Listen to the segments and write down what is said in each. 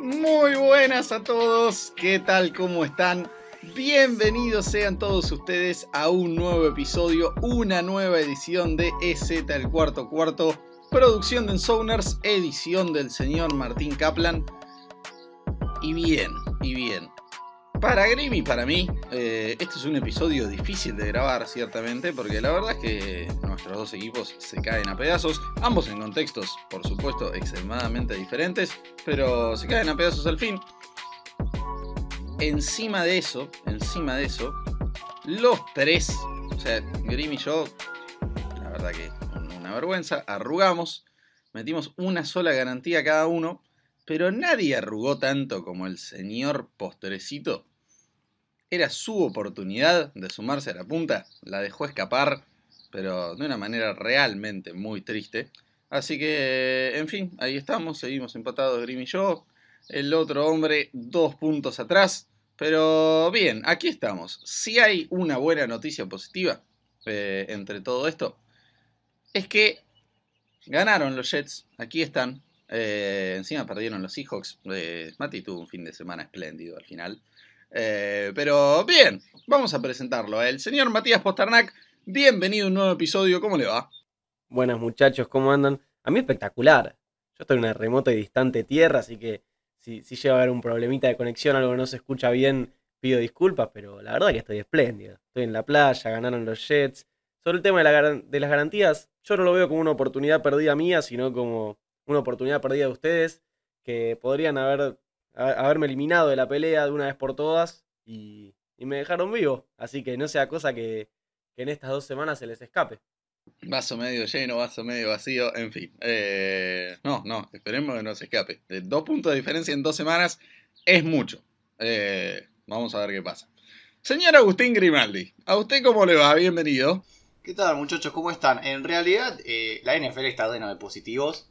Muy buenas a todos, ¿qué tal? ¿Cómo están? Bienvenidos sean todos ustedes a un nuevo episodio, una nueva edición de EZ el cuarto cuarto, producción de Ensoners, edición del señor Martín Kaplan. Y bien, y bien. Para Grim y para mí, eh, este es un episodio difícil de grabar, ciertamente, porque la verdad es que nuestros dos equipos se caen a pedazos, ambos en contextos, por supuesto, extremadamente diferentes, pero se caen a pedazos al fin. Encima de eso, encima de eso, los tres, o sea, Grim y yo, la verdad que una vergüenza, arrugamos, metimos una sola garantía cada uno, pero nadie arrugó tanto como el señor Postrecito. Era su oportunidad de sumarse a la punta, la dejó escapar, pero de una manera realmente muy triste. Así que, en fin, ahí estamos, seguimos empatados Grim y yo. El otro hombre dos puntos atrás. Pero bien, aquí estamos. Si hay una buena noticia positiva eh, entre todo esto, es que ganaron los Jets. Aquí están. Eh, encima perdieron los Seahawks. Eh, Mati tuvo un fin de semana espléndido al final. Eh, pero bien, vamos a presentarlo. El señor Matías Posternak, bienvenido a un nuevo episodio. ¿Cómo le va? Buenas muchachos, ¿cómo andan? A mí espectacular. Yo estoy en una remota y distante tierra, así que si, llega a haber un problemita de conexión, algo que no se escucha bien, pido disculpas, pero la verdad que estoy espléndido. Estoy en la playa, ganaron los Jets. Sobre el tema de, de las garantías, yo no lo veo como una oportunidad perdida mía, sino como una oportunidad perdida de ustedes, que podrían haber, haberme eliminado de la pelea de una vez por todas y, me dejaron vivo. Así que no sea cosa que, en estas dos semanas se les escape. Vaso medio lleno, vaso medio vacío, en fin. Eh, no, no, esperemos que no se escape. dos puntos de diferencia en dos semanas es mucho. Eh, vamos a ver qué pasa. Señor Agustín Grimaldi, ¿a usted cómo le va? Bienvenido. ¿Qué tal muchachos? ¿Cómo están? En realidad eh, la NFL está llena de positivos.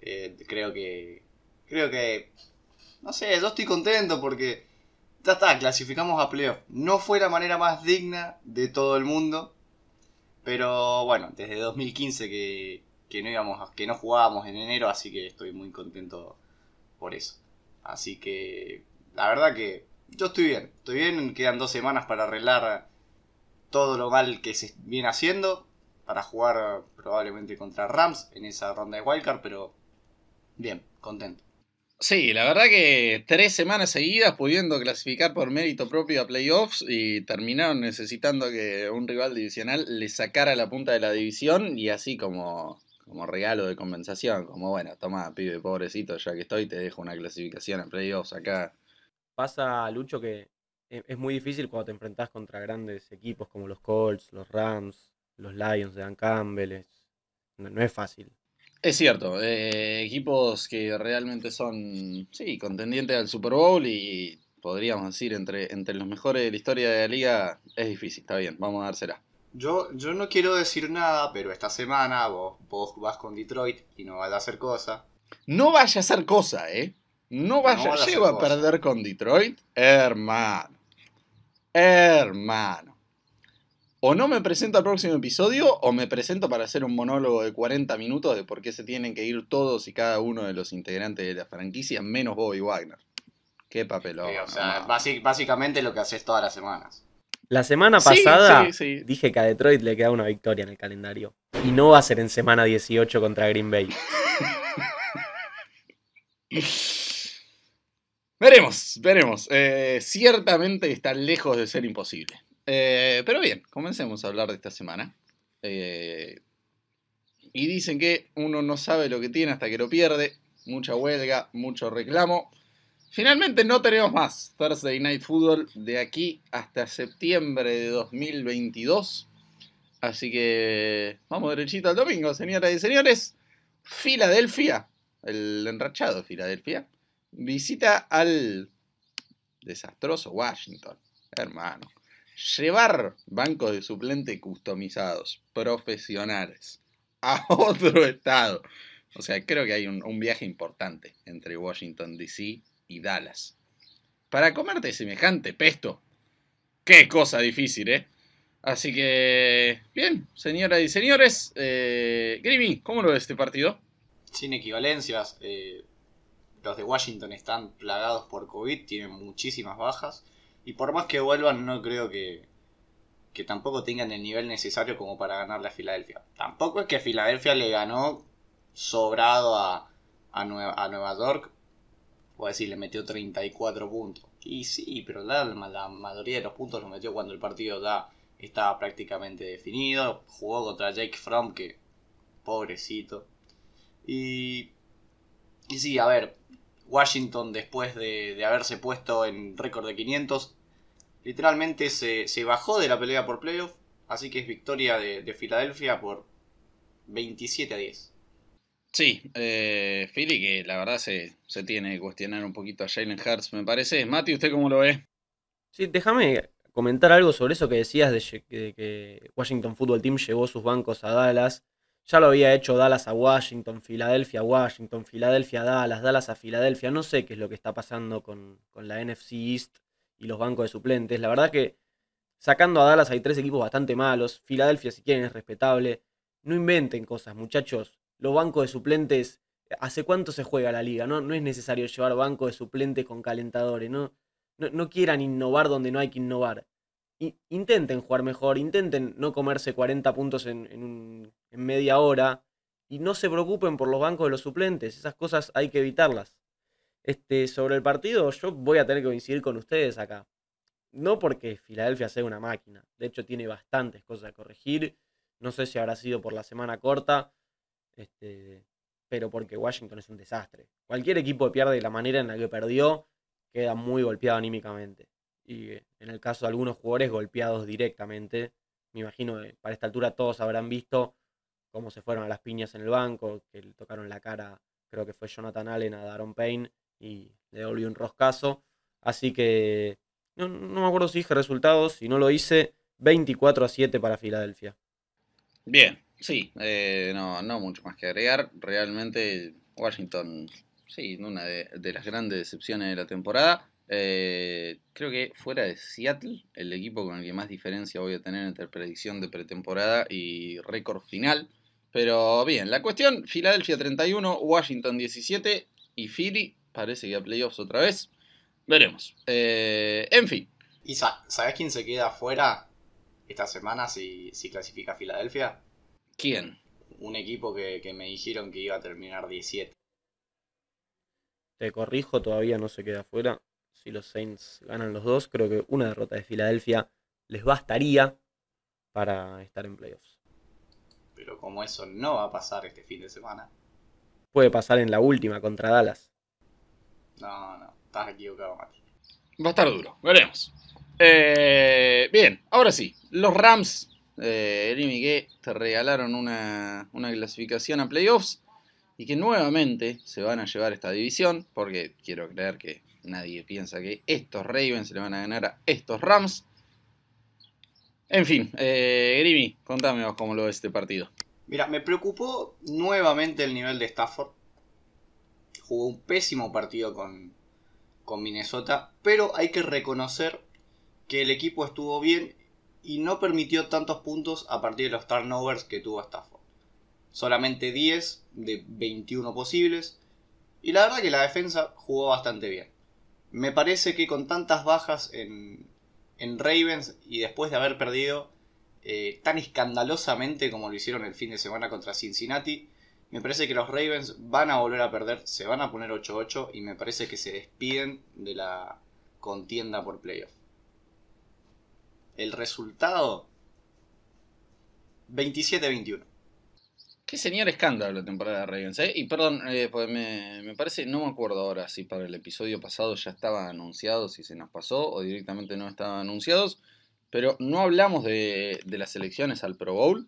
Eh, creo que. Creo que. No sé, yo estoy contento porque. Ya está, clasificamos a playoff. No fue la manera más digna de todo el mundo. Pero bueno, desde 2015 que, que no íbamos, que no jugábamos en enero, así que estoy muy contento por eso. Así que la verdad que yo estoy bien, estoy bien, quedan dos semanas para arreglar todo lo mal que se viene haciendo, para jugar probablemente contra Rams en esa ronda de wildcard, pero bien, contento. Sí, la verdad que tres semanas seguidas pudiendo clasificar por mérito propio a playoffs y terminaron necesitando que un rival divisional le sacara la punta de la división y así como, como regalo de compensación, como bueno, toma, pibe pobrecito, ya que estoy, te dejo una clasificación a playoffs acá. Pasa, Lucho, que e, es muy difícil cuando te enfrentás contra grandes equipos como los Colts, los Rams, los Lions de Dan Campbell. no es fácil. Es cierto, eh, equipos que realmente son, sí, contendientes al Super Bowl y podríamos decir entre, entre los mejores de la historia de la liga, es difícil, está bien, vamos a dársela. Yo, yo no quiero decir nada, pero esta semana vos, vos vas con Detroit y no vas a hacer cosa. No vaya a hacer cosa, ¿eh? No vaya, no llego a perder con Detroit, hermano. Hermano o no me presento al próximo episodio o me presento para hacer un monólogo de 40 minutos de por qué se tienen que ir todos y cada uno de los integrantes de la franquicia, menos Bobby Wagner. Qué papelón. o sea, básicamente lo que haces todas las semanas. La semana pasada dije que a Detroit le queda una victoria en el calendario. Y no va a ser en semana 18 contra Green Bay. veremos, veremos. Eh, ciertamente está lejos de ser imposible. Eh, pero bien, comencemos a hablar de esta semana. Eh, y dicen que uno no sabe lo que tiene hasta que lo pierde. Mucha huelga, mucho reclamo. Finalmente no tenemos más Thursday Night Football de aquí hasta septiembre de 2022. Así que vamos derechito al domingo, señoras y señores. Filadelfia, el enrachado Filadelfia, visita al desastroso Washington. Hermano llevar bancos de suplente customizados, profesionales, a otro estado. O sea, creo que hay un, viaje importante entre Washington, D.C. y Dallas. Para comerte semejante pesto, qué cosa difícil, ¿eh? Así que, bien, señoras y señores, eh, ¿cómo lo ves este partido? Sin equivalencias. Eh, los de Washington están plagados por COVID, tienen muchísimas bajas. Y por más que vuelvan, no creo que, que tampoco tengan el nivel necesario como para ganarle a Filadelfia. Tampoco es que Filadelfia le ganó sobrado a, a, Nueva, a Nueva York. O decir, le metió 34 puntos. Y sí, pero la, la mayoría de los puntos los metió cuando el partido ya estaba prácticamente definido. Jugó contra Jake Fromm, que pobrecito. Y, y sí, a ver, Washington después de, haberse puesto en récord de 500, literalmente se, bajó de la pelea por playoff, así que es victoria de, Filadelfia por 27 a 10. Sí, eh, Philly que la verdad se, tiene que cuestionar un poquito a Jalen Hurts, me parece. Mati, ¿usted cómo lo ve? Sí, déjame comentar algo sobre eso que decías de que Washington Football Team llevó sus bancos a Dallas. Ya lo había hecho Dallas a Washington, Filadelfia a Washington, Filadelfia a Dallas, Dallas a Filadelfia. No sé qué es lo que está pasando con, la NFC East y los bancos de suplentes. La verdad que sacando a Dallas hay tres equipos bastante malos. Filadelfia, si quieren, es respetable. No inventen cosas, muchachos. Los bancos de suplentes, ¿hace cuánto se juega la liga? No, no es necesario llevar bancos de suplentes con calentadores. No, no, no quieran innovar donde no hay que innovar intenten jugar mejor, intenten no comerse 40 puntos en, media hora y no se preocupen por los bancos de los suplentes, esas cosas hay que evitarlas. Este, sobre el partido, yo voy a tener que coincidir con ustedes acá. No porque Filadelfia sea una máquina, de hecho tiene bastantes cosas a corregir. No sé si habrá sido por la semana corta, este, pero porque Washington es un desastre. Cualquier equipo que pierde de la manera en la que perdió queda muy golpeado anímicamente y en el caso de algunos jugadores golpeados directamente. Me imagino que para esta altura todos habrán visto cómo se fueron a las piñas en el banco, que le tocaron la cara, creo que fue Jonathan Allen a Daron Payne y le volvió un roscazo. Así que no, me acuerdo si dije resultados, si no lo hice, 24 a 7 para Filadelfia. Bien, sí, eh, no, no mucho más que agregar. Realmente Washington, sí, una de, de las grandes decepciones de la temporada. Eh, creo que fuera de Seattle, el equipo con el que más diferencia voy a tener entre predicción de pretemporada y récord final. Pero bien, la cuestión, Filadelfia 31, Washington 17 y Philly parece que a playoffs otra vez. Veremos. Eh, en fin. ¿Y sabes quién se queda afuera esta semana si, si clasifica Filadelfia? ¿Quién? Un equipo que, que me dijeron que iba a terminar 17. Te corrijo, todavía no se queda afuera si los Saints ganan los dos, creo que una derrota de Filadelfia les bastaría para estar en playoffs. Pero como eso no va a pasar este fin de semana. Puede pasar en la última contra Dallas. No, no, estás equivocado, Mati. Va a estar duro, veremos. Eh, bien, ahora sí, los Rams, eh, que te regalaron una, una clasificación a playoffs y que nuevamente se van a llevar esta división, porque quiero creer que Nadie piensa que estos Ravens le van a ganar a estos Rams. En fin, eh, Grimy, contame vos cómo lo ves este partido. Mira, me preocupó nuevamente el nivel de Stafford. Jugó un pésimo partido con, con Minnesota, pero hay que reconocer que el equipo estuvo bien y no permitió tantos puntos a partir de los turnovers que tuvo Stafford. Solamente 10 de 21 posibles. Y la verdad que la defensa jugó bastante bien. Me parece que con tantas bajas en, en Ravens y después de haber perdido eh, tan escandalosamente como lo hicieron el fin de semana contra Cincinnati, me parece que los Ravens van a volver a perder, se van a poner 8-8 y me parece que se despiden de la contienda por playoff. El resultado 27-21. Qué señor escándalo la temporada de Ravens, ¿eh? Y perdón, eh, pues me, parece, no me acuerdo ahora si para el episodio pasado ya estaban anunciados, si se nos pasó o directamente no estaban anunciados, pero no hablamos de las elecciones al Pro Bowl.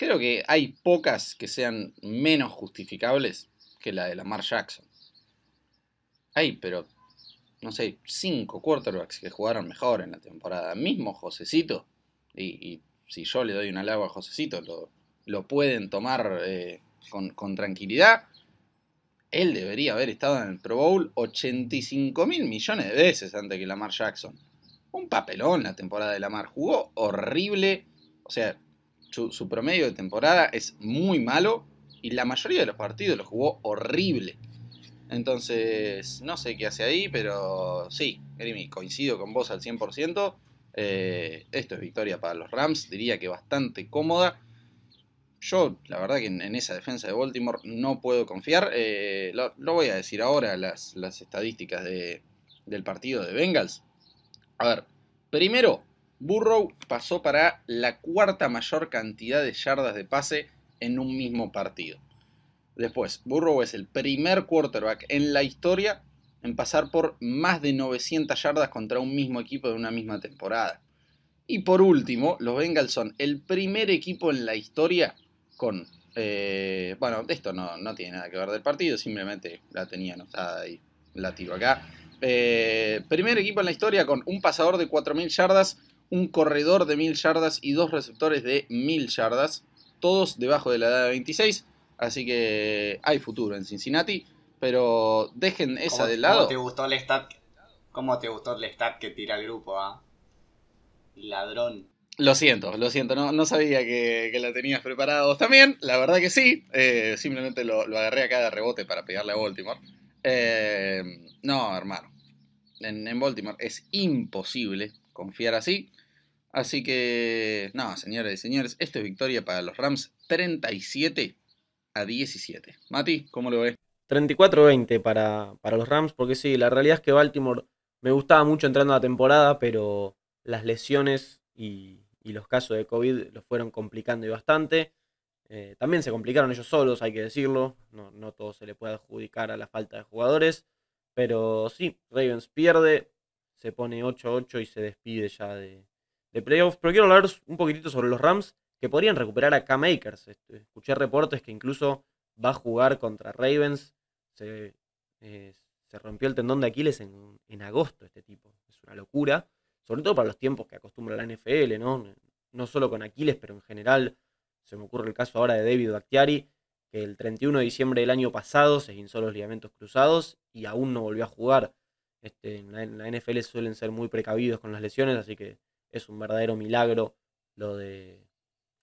Creo que hay pocas que sean menos justificables que la de Lamar Jackson. Hay, pero, no sé, cinco quarterbacks que jugaron mejor en la temporada. Mismo Josecito, y, si yo le doy un halago a Josecito, lo lo pueden tomar eh, con, tranquilidad. Él debería haber estado en el Pro Bowl 85 mil millones de veces antes que Lamar Jackson. Un papelón la temporada de Lamar. Jugó horrible. O sea, su, promedio de temporada es muy malo. Y la mayoría de los partidos lo jugó horrible. Entonces, no sé qué hace ahí, pero sí, Grimy, coincido con vos al 100%. Eh, esto es victoria para los Rams, diría que bastante cómoda. Yo, la verdad que en, esa defensa de Baltimore no puedo confiar. Eh, lo, voy a decir ahora, las, estadísticas del partido de Bengals. A ver, primero, Burrow pasó para la cuarta mayor cantidad de yardas de pase en un mismo partido. Después, Burrow es el primer quarterback en la historia en pasar por más de 900 yardas contra un mismo equipo de una misma temporada. Y por último, los Bengals son el primer equipo en la historia con... Eh, bueno, esto no, tiene nada que ver del partido, simplemente la tenía anotada y la tiro acá. Eh, primer equipo en la historia con un pasador de 4.000 yardas, un corredor de 1.000 yardas y dos receptores de 1.000 yardas, todos debajo de la edad de 26. Así que hay futuro en Cincinnati. Pero dejen esa de lado. ¿Cómo te gustó el stat? ¿Cómo te gustó el stat que tira el grupo, ah? Ladrón. Lo siento, lo siento, no, sabía que, la tenías preparado también, la verdad que sí, eh, simplemente lo, agarré acá de rebote para pegarle a Baltimore. Eh, no, hermano, en, en, Baltimore es imposible confiar así, así que, no, señores y señores, esto es victoria para los Rams 37 a 17. Mati, ¿cómo lo ves? 34-20 para, para los Rams, porque sí, la realidad es que Baltimore me gustaba mucho entrando a la temporada, pero las lesiones y, los casos de COVID lo fueron complicando y bastante. Eh, también se complicaron ellos solos, hay que decirlo. No, no, todo se le puede adjudicar a la falta de jugadores. Pero sí, Ravens pierde, se pone 8-8 y se despide ya de, de playoffs. Pero quiero hablar un poquitito sobre los Rams que podrían recuperar a Cam Akers. Escuché reportes que incluso va a jugar contra Ravens. Se, eh, se rompió el tendón de Aquiles en, en, agosto este tipo. Es una locura. Sobre todo para los tiempos que acostumbra la NFL, ¿no? No solo con Aquiles, pero en general. Se me ocurre el caso ahora de David Bakhtiari, que el 31 de diciembre del año pasado se hinzó los ligamentos cruzados y aún no volvió a jugar. Este, en, la, en la NFL suelen ser muy precavidos con las lesiones, así que es un verdadero milagro lo de,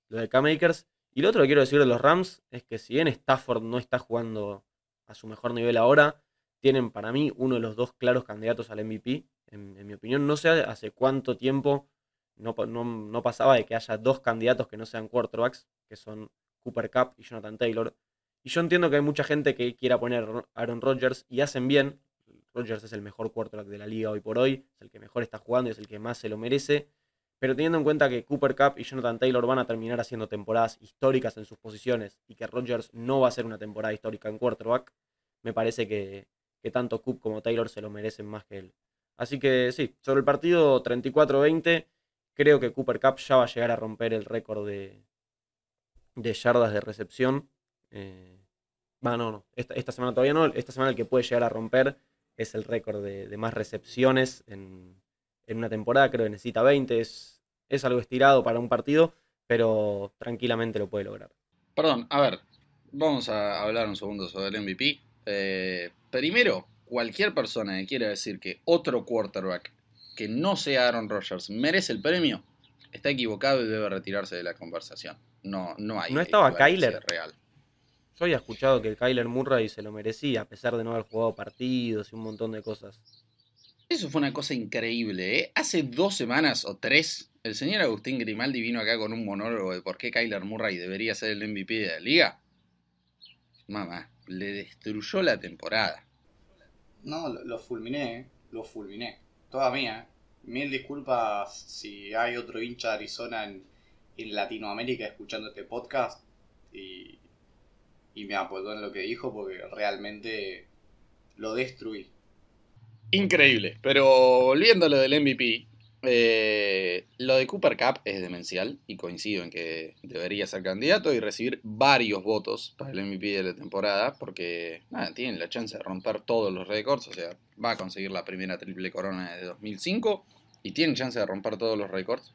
lo de K-Makers. Y lo otro que quiero decir de los Rams es que si bien Stafford no está jugando a su mejor nivel ahora, tienen para mí uno de los dos claros candidatos al MVP. En, mi opinión, no sé hace cuánto tiempo no, no, pasaba de que haya dos candidatos que no sean quarterbacks, que son Cooper Cup y Jonathan Taylor. Y yo entiendo que hay mucha gente que quiera poner a Aaron Rodgers y hacen bien. Rodgers es el mejor quarterback de la liga hoy por hoy, es el que mejor está jugando y es el que más se lo merece. Pero teniendo en cuenta que Cooper Cup y Jonathan Taylor van a terminar haciendo temporadas históricas en sus posiciones y que Rodgers no va a ser una temporada histórica en quarterback, me parece que, tanto Coop como Taylor se lo merecen más que él. Así que sí, sobre el partido 34-20, creo que Cooper Cup ya va a llegar a romper el récord de, yardas de recepción. Eh, no, no, esta, semana todavía no. Esta semana el que puede llegar a romper es el récord de más recepciones en, en una temporada, creo que necesita 20, es, es algo estirado para un partido, pero tranquilamente lo puede lograr. Perdón, a ver, vamos a hablar un segundo sobre el MVP. Eh, primero, cualquier persona que quiera decir que otro quarterback que no sea Aaron Rodgers merece el premio, está equivocado y debe retirarse de la conversación. No, no hay. ¿No estaba Kyler? Real. Yo había escuchado que Kyler Murray se lo merecía, a pesar de no haber jugado partidos y un montón de cosas. Eso fue una cosa increíble, ¿eh? Hace dos semanas o tres, el señor Agustín Grimaldi vino acá con un monólogo de por qué Kyler Murray debería ser el MVP de la liga. Mamá, le destruyó la temporada. No, lo, fulminé, ¿eh? lo fulminé. Toda mía. ¿eh? Mil disculpas si hay otro hincha de Arizona en, Latinoamérica escuchando este podcast y, y me apoyó en lo que dijo porque realmente lo destruí. Increíble. Pero volviendo a lo del MVP, eh, lo de Cooper Cup es demencial y coincido en que debería ser candidato y recibir varios votos para el MVP de la temporada porque nada, tiene la chance de romper todos los récords, o sea, va a conseguir la primera triple corona de 2005 y tiene chance de romper todos los récords.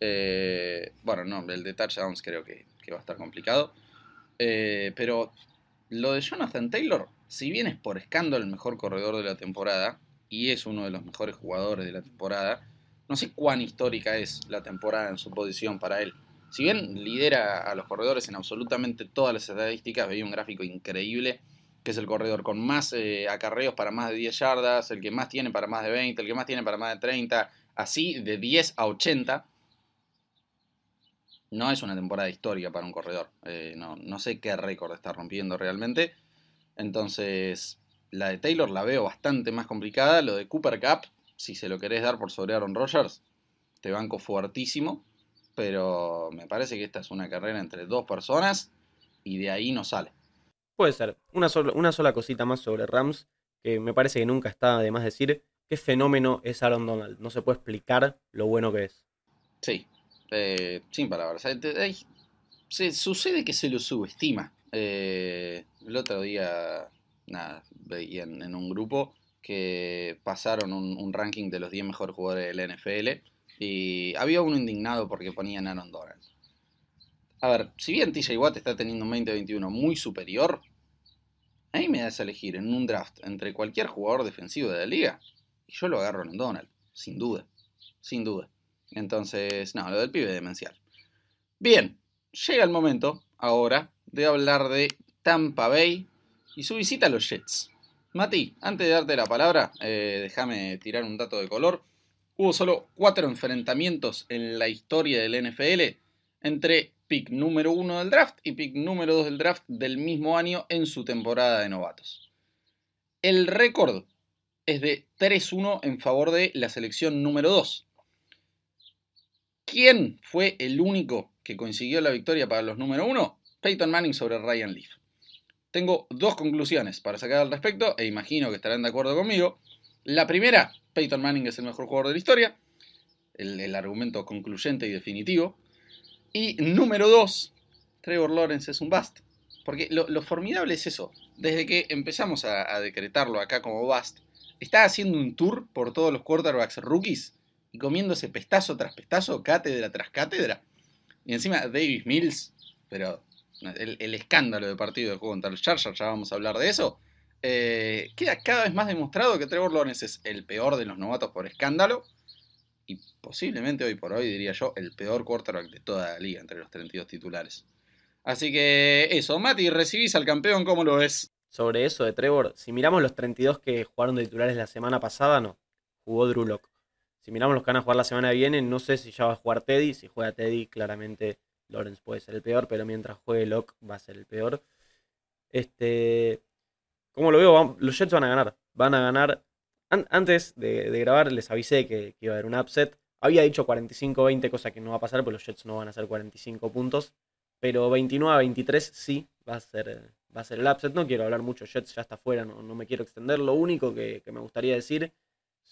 Eh, bueno, no, el de touchdowns creo que, va a estar complicado. Eh, pero lo de Jonathan Taylor, si bien es por escándalo el mejor corredor de la temporada, y es uno de los mejores jugadores de la temporada, no sé cuán histórica es la temporada en su posición para él. Si bien lidera a los corredores en absolutamente todas las estadísticas, veía un gráfico increíble que es el corredor con más eh, acarreos para más de 10 yardas, el que más tiene para más de 20, el que más tiene para más de 30, así de 10 a 80. No es una temporada histórica para un corredor. Eh, no, no sé qué récord está rompiendo realmente. Entonces, la de Taylor la veo bastante más complicada. Lo de Cooper Cup, si se lo querés dar por sobre Aaron Rodgers, te banco fuertísimo. Pero me parece que esta es una carrera entre dos personas y de ahí no sale. Puede ser. Una, una sola cosita más sobre Rams, que me parece que nunca está de más decir. ¿Qué fenómeno es Aaron Donald? No se puede explicar lo bueno que es. Sí, eh, sin palabras. se, sucede que se lo subestima. Eh, el otro día, nada, veía en, un grupo que pasaron un, ranking de los 10 mejores jugadores del NFL y había uno indignado porque ponían Aaron Donald. A ver, si bien TJ Watt está teniendo un 2021 muy superior, a mí me das a elegir en un draft entre cualquier jugador defensivo de la liga y yo lo agarro en Donald, sin duda, sin duda. Entonces, no, lo del pibe demencial. Bien, llega el momento ahora de hablar de Tampa Bay y su visita a los Jets. Mati, antes de darte la palabra, eh, déjame tirar un dato de color. Hubo solo cuatro enfrentamientos en la historia del NFL entre pick número uno del draft y pick número dos del draft del mismo año en su temporada de novatos. El récord es de 3-1 en favor de la selección número 2. ¿Quién fue el único que consiguió la victoria para los número 1? Peyton Manning sobre Ryan Leaf. Tengo dos conclusiones para sacar al respecto e imagino que estarán de acuerdo conmigo. La primera, Peyton Manning es el mejor jugador de la historia. El, argumento concluyente y definitivo. Y número dos, Trevor Lawrence es un bust. Porque lo, formidable es eso. Desde que empezamos a, a, decretarlo acá como bust, está haciendo un tour por todos los quarterbacks rookies y comiéndose pestazo tras pestazo, cátedra tras cátedra. Y encima Davis Mills, pero el, escándalo de partido de juego contra los Chargers, ya vamos a hablar de eso. Eh, queda cada vez más demostrado que Trevor Lawrence es el peor de los novatos por escándalo. Y posiblemente hoy por hoy, diría yo, el peor quarterback de toda la liga entre los 32 titulares. Así que eso, Mati, recibís al campeón, ¿cómo lo ves? Sobre eso de Trevor, si miramos los 32 que jugaron de titulares la semana pasada, no. Jugó Drew. Si miramos los que van a jugar la semana que viene, no sé si ya va a jugar Teddy. Si juega Teddy, claramente Lawrence puede ser el peor, pero mientras juegue Locke va a ser el peor. Este, como lo veo, los Jets van a ganar. Van a ganar. antes de, grabar les avisé que, iba a haber un upset. Había dicho 45-20, cosa que no va a pasar, porque los Jets no van a hacer 45 puntos. Pero 29 23 sí va a ser, va a ser el upset. No quiero hablar mucho, Jets ya está fuera, no, me quiero extender. Lo único que, que me gustaría decir,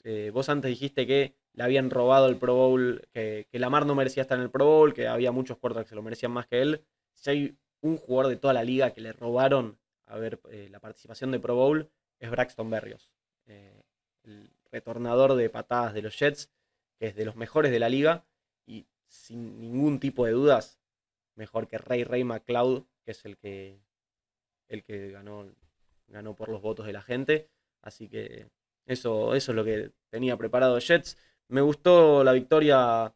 eh, vos antes dijiste que le habían robado el Pro Bowl, que, que Lamar no merecía estar en el Pro Bowl, que había muchos quarterbacks que se lo merecían más que él. Si hay un jugador de toda la liga que le robaron a ver eh, la participación de Pro Bowl, es Braxton Berrios, eh, el retornador de patadas de los Jets, que es de los mejores de la liga y sin ningún tipo de dudas, mejor que Ray Ray McLeod, que es el que, el que ganó, ganó por los votos de la gente. Así que eso, eso es lo que tenía preparado Jets. Me gustó la victoria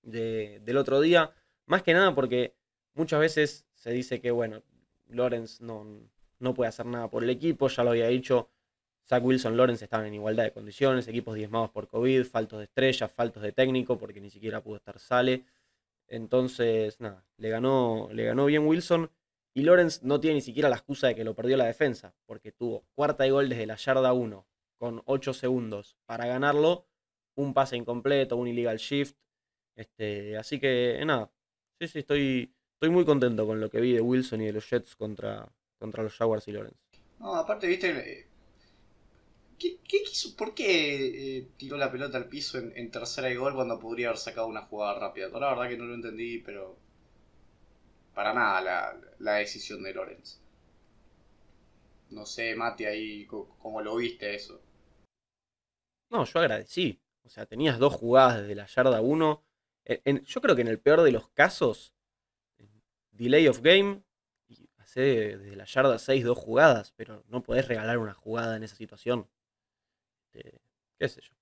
del otro día, más que nada porque muchas veces se dice que, bueno, Lawrence no, no puede hacer nada por el equipo, ya lo había dicho. Zach Wilson, Lawrence estaban en igualdad de condiciones, equipos diezmados por COVID, faltos de estrellas, faltos de técnico, porque ni siquiera pudo estar Sale. Entonces, nada, le ganó, le ganó bien Wilson. Y Lawrence no tiene ni siquiera la excusa de que lo perdió la defensa, porque tuvo cuarta y gol desde la yarda 1, con 8 segundos para ganarlo, un pase incompleto, un illegal shift. Este, así que nada, sí, sí, estoy, estoy muy contento con lo que vi de Wilson y de los Jets contra, contra los Jaguars y Lawrence. No, aparte, viste, eh, ¿qué, qué ¿por qué eh, tiró la pelota al piso en, tercera y gol cuando podría haber sacado una jugada rápida? La verdad que no lo entendí, pero para nada la, la decisión de Lawrence. No sé, Mati, ahí cómo lo viste eso. No, yo agradecí. O sea, tenías dos jugadas desde la yarda 1. yo creo que en el peor de los casos, delay of game, y hace desde la yarda 6 dos jugadas, pero no podés regalar una jugada en esa situación. Este, ¿Qué sé yo?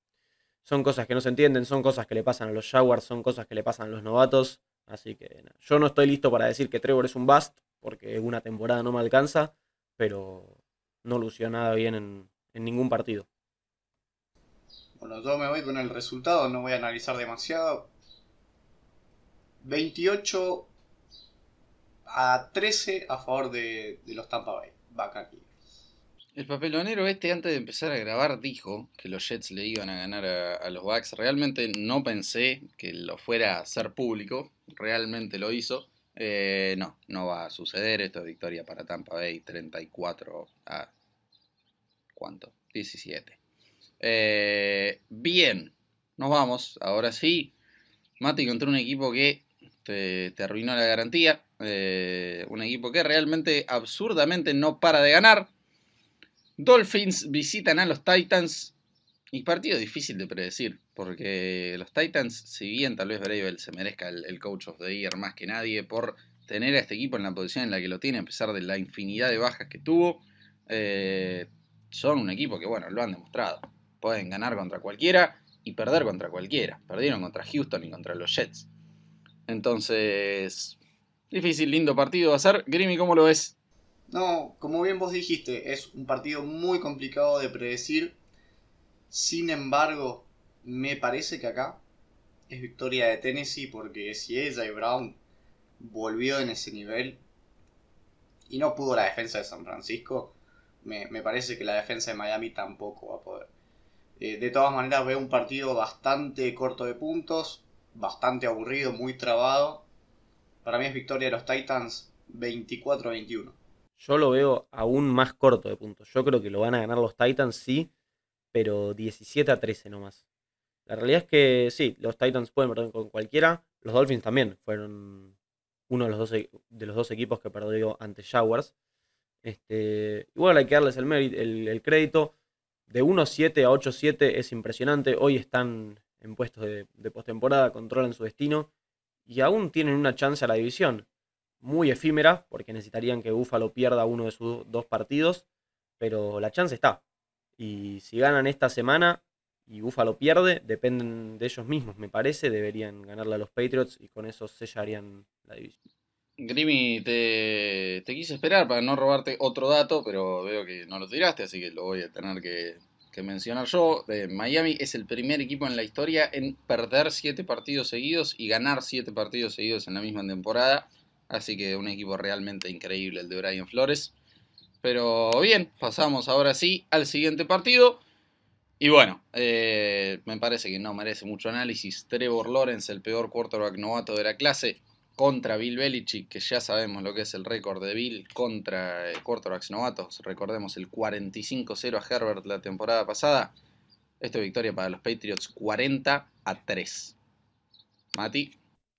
Son cosas que no se entienden, son cosas que le pasan a los Jaguars, son cosas que le pasan a los novatos. Así que yo no estoy listo para decir que Trevor es un bust, porque una temporada no me alcanza, pero, no lució nada bien en, en ningún partido. Bueno, yo me voy con el resultado, no voy a analizar demasiado. 28 a 13 a favor de, los Tampa Bay Buccaneers. El papelonero este antes de empezar a grabar dijo que los Jets le iban a ganar a, a los Bucks. Realmente no pensé que lo fuera a hacer público. Realmente lo hizo. Eh, no, no va a suceder. Esto es victoria para Tampa Bay 34 a... ¿Cuánto? 17. Eh, bien, nos vamos. Ahora sí. Mati contra un equipo que te, arruinó la garantía. Eh, un equipo que realmente absurdamente no para de ganar. Dolphins visitan a los Titans. Y partido difícil de predecir. Porque los Titans, si bien tal vez Bravel se merezca el, el, coach of the year más que nadie por tener a este equipo en la posición en la que lo tiene, a pesar de la infinidad de bajas que tuvo, eh, son un equipo que, bueno, lo han demostrado. Pueden ganar contra cualquiera y perder contra cualquiera. Perdieron contra Houston y contra los Jets. Entonces, difícil, lindo partido va a ser. Grimmy, ¿cómo lo ves? No, como bien vos dijiste, es un partido muy complicado de predecir. Sin embargo, me parece que acá es victoria de Tennessee porque si ella y Brown volvió en ese nivel y no pudo la defensa de San Francisco, me parece que la defensa de Miami tampoco va a poder. Eh, de todas maneras, veo un partido bastante corto de puntos, bastante aburrido, muy trabado. Para mí es victoria de los Titans 24-21. Yo lo veo aún más corto de puntos. Yo creo que lo van a ganar los Titans, sí, pero 17 a 13 nomás. La realidad es que sí, los Titans pueden perder con cualquiera. Los Dolphins también fueron uno de los dos, e, de los dos equipos que perdió ante Jaguars. Este, igual hay que darles el, el, el crédito. De 1-7 a 8-7 es impresionante. Hoy están en puestos de, postemporada, controlan su destino y aún tienen una chance a la división. Muy efímera, porque necesitarían que Buffalo pierda uno de sus dos partidos, pero la chance está. Y si ganan esta semana y Buffalo pierde, dependen de ellos mismos, me parece. Deberían ganarle a los Patriots y con eso sellarían la división. Grimy, te, te, quise esperar para no robarte otro dato, pero veo que no lo tiraste, así que lo voy a tener que, que mencionar yo. Eh, Miami es el primer equipo en la historia en perder siete partidos seguidos y ganar siete partidos seguidos en la misma temporada. Así que un equipo realmente increíble el de Brian Flores. Pero bien, pasamos ahora sí al siguiente partido. Y bueno, eh, me parece que no merece mucho análisis. Trevor Lawrence, el peor quarterback novato de la clase, contra Bill Belichick, que ya sabemos lo que es el récord de Bill contra eh, quarterbacks novatos. Recordemos el 45-0 a Herbert la temporada pasada. Esta victoria para los Patriots 40 a 3. Mati.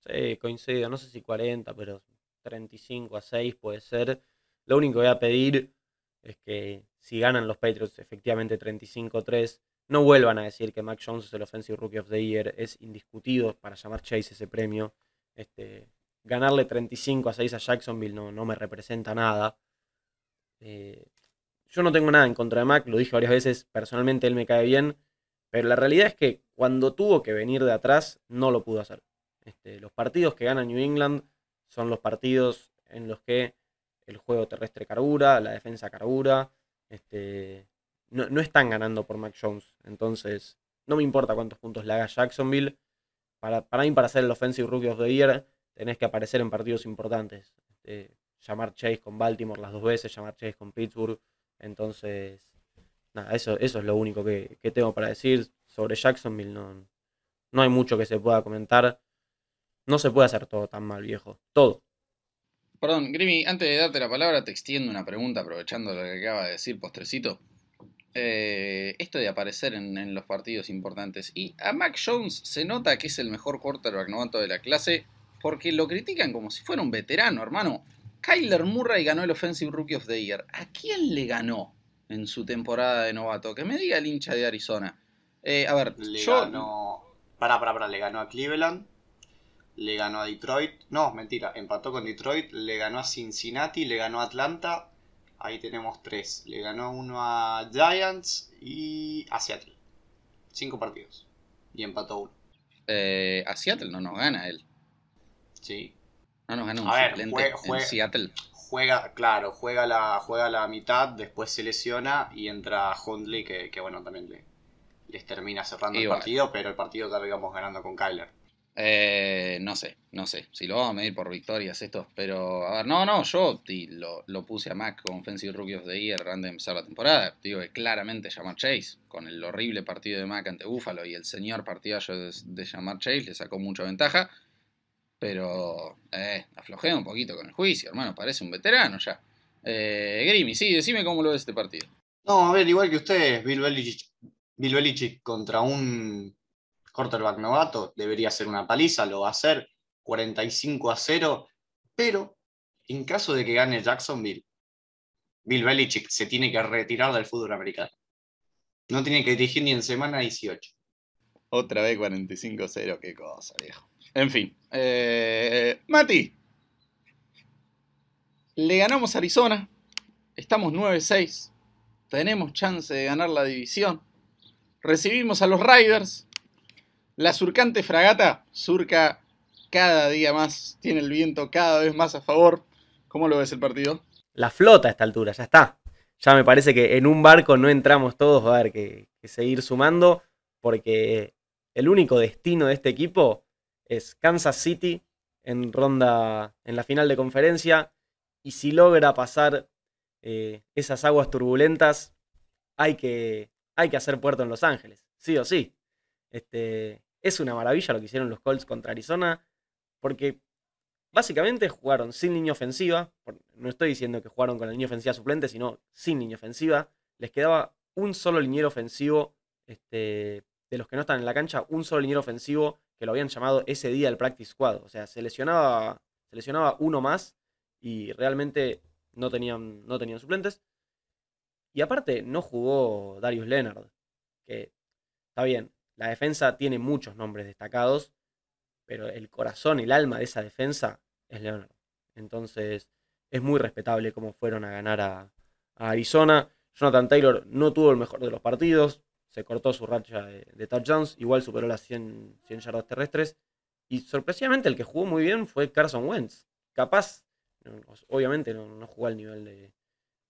Sí, coincido. No sé si 40, pero 35 a 6 puede ser. Lo único que voy a pedir es que si ganan los Patriots efectivamente 35 a 3, no vuelvan a decir que Mac Jones es el Offensive Rookie of the Year. Es indiscutido para llamar Chase ese premio. Este, ganarle 35 a 6 a Jacksonville no, no me representa nada. Eh, yo no tengo nada en contra de Mac, lo dije varias veces, personalmente él me cae bien, pero la realidad es que cuando tuvo que venir de atrás no lo pudo hacer. Este, los partidos que gana New England son los partidos en los que el juego terrestre carbura, la defensa carbura. Este, no, no están ganando por Mac Jones, entonces no me importa cuántos puntos le haga Jacksonville. Para, para mí, para ser el Offensive Rookie of the Year, tenés que aparecer en partidos importantes. Eh, llamar Chase con Baltimore las dos veces, llamar Chase con Pittsburgh. Entonces, nada, eso, es lo único que, tengo para decir sobre Jacksonville. No, hay mucho que se pueda comentar. No se puede hacer todo tan mal, viejo. Todo. Perdón, Grimy, antes de darte la palabra, te extiendo una pregunta aprovechando lo que acaba de decir Postrecito. Eh, esto de aparecer en, en, los partidos importantes. Y a Mac Jones se nota que es el mejor quarterback novato de la clase porque lo critican como si fuera un veterano, hermano. Kyler Murray ganó el Offensive Rookie of the Year. ¿A quién le ganó en su temporada de novato? Que me diga el hincha de Arizona. Eh, a ver, le yo... ganó. Para, para, para, le ganó a Cleveland. Le ganó a Detroit. No, mentira, empató con Detroit. Le ganó a Cincinnati. Le ganó a Atlanta. Ahí tenemos tres. Le ganó uno a Giants y a Seattle. Cinco partidos. Y empató uno. Eh, a Seattle no nos gana él. Sí. No nos gana un A ver, suplente jue- en Seattle. juega, claro, juega la, juega la mitad, después se lesiona y entra Hundley, que, que bueno, también le, les termina cerrando Y el bueno. partido, pero el partido terminamos ganando con Kyler. Eh, no sé, no sé. Si lo vamos a medir por victorias esto. Pero, a ver, no, no, yo lo, lo puse a Mac con Offensive Rookie of the Year antes de empezar la temporada. Digo que claramente Jamar Chase, con el horrible partido de Mac ante Buffalo y el señor partidazo de, de Jamar Chase, le sacó mucha ventaja. Pero, eh, aflojé un poquito con el juicio, hermano. Parece un veterano ya. Eh, Grimy, sí, decime cómo lo ves este partido. No, a ver, igual que ustedes, Bill Belichick, Bill Belichick contra un quarterback novato debería ser una paliza, lo va a hacer 45 a 0, pero en caso de que gane Jacksonville, Bill Belichick se tiene que retirar del fútbol americano. No tiene que dirigir ni en semana 18. Otra vez 45-0, qué cosa, viejo. En fin. eh, Mati. Le ganamos a Arizona. Estamos 9-6. Tenemos chance de ganar la división. Recibimos a los Riders. La surcante fragata surca cada día más. Tiene el viento cada vez más a favor. ¿Cómo lo ves el partido? La flota a esta altura, ya está. Ya me parece que en un barco no entramos todos, va a haber que, que seguir sumando, porque el único destino de este equipo es Kansas City en ronda, en la final de conferencia, y si logra pasar eh, esas aguas turbulentas, hay que, hay que hacer puerto en Los Ángeles, sí o sí. Este, es una maravilla lo que hicieron los Colts contra Arizona, porque básicamente jugaron sin línea ofensiva. No estoy diciendo que jugaron con la línea ofensiva suplente, sino sin línea ofensiva. Les quedaba un solo liniero ofensivo, este, de los que no están en la cancha, un solo liniero ofensivo que lo habían llamado ese día el practice squad. O sea, se lesionaba, uno más y realmente no tenían, no tenían suplentes. Y aparte, no jugó Darius Leonard, que está bien, la defensa tiene muchos nombres destacados, pero el corazón, el alma de esa defensa es Leonard. Entonces, es muy respetable cómo fueron a ganar a Arizona. Jonathan Taylor no tuvo el mejor de los partidos, se cortó su racha de, touchdowns, igual superó las 100, 100 yardas terrestres. Y sorpresivamente el que jugó muy bien fue Carson Wentz. Capaz, obviamente no, no jugó al nivel de,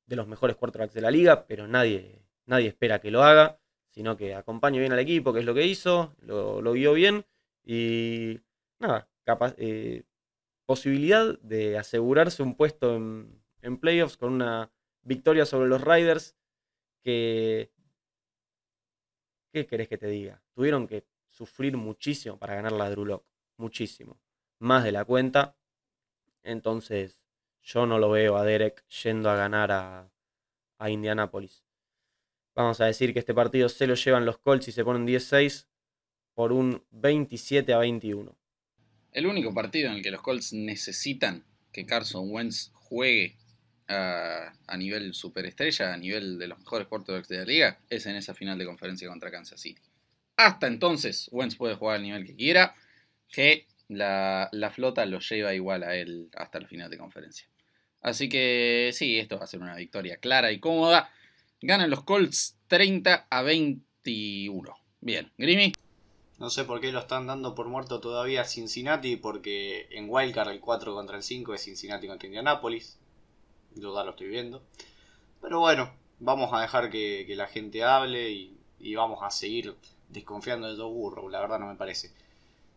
de los mejores quarterbacks de la liga, pero nadie, nadie espera que lo haga, sino que acompañe bien al equipo, que es lo que hizo, lo, lo guió bien y nada, eh, posibilidad de asegurarse un puesto en, en playoffs con una victoria sobre los Riders que... ¿Qué querés que te diga? Tuvieron que sufrir muchísimo para ganar la Drew. Muchísimo. Más de la cuenta. Entonces, yo no lo veo a Derek yendo a ganar a, a Indianapolis. Vamos a decir que este partido se lo llevan los Colts y se ponen 16 por un 27 a 21. El único partido en el que los Colts necesitan que Carson Wentz juegue a, nivel superestrella, a nivel de los mejores quarterbacks de la liga, es en esa final de conferencia contra Kansas City. Hasta entonces, Wentz puede jugar al nivel que quiera, que la, la flota lo lleva igual a él hasta el final de conferencia. Así que sí, esto va a ser una victoria clara y cómoda. Ganan los Colts 30 a 21. Bien, Grimy. No sé por qué lo están dando por muerto todavía a Cincinnati, porque en Wildcard el 4 contra el 5 es Cincinnati contra Indianapolis. Yo ya lo estoy viendo. Pero bueno, vamos a dejar que, la gente hable y, vamos a seguir desconfiando de Joe Burrow, la verdad no me parece.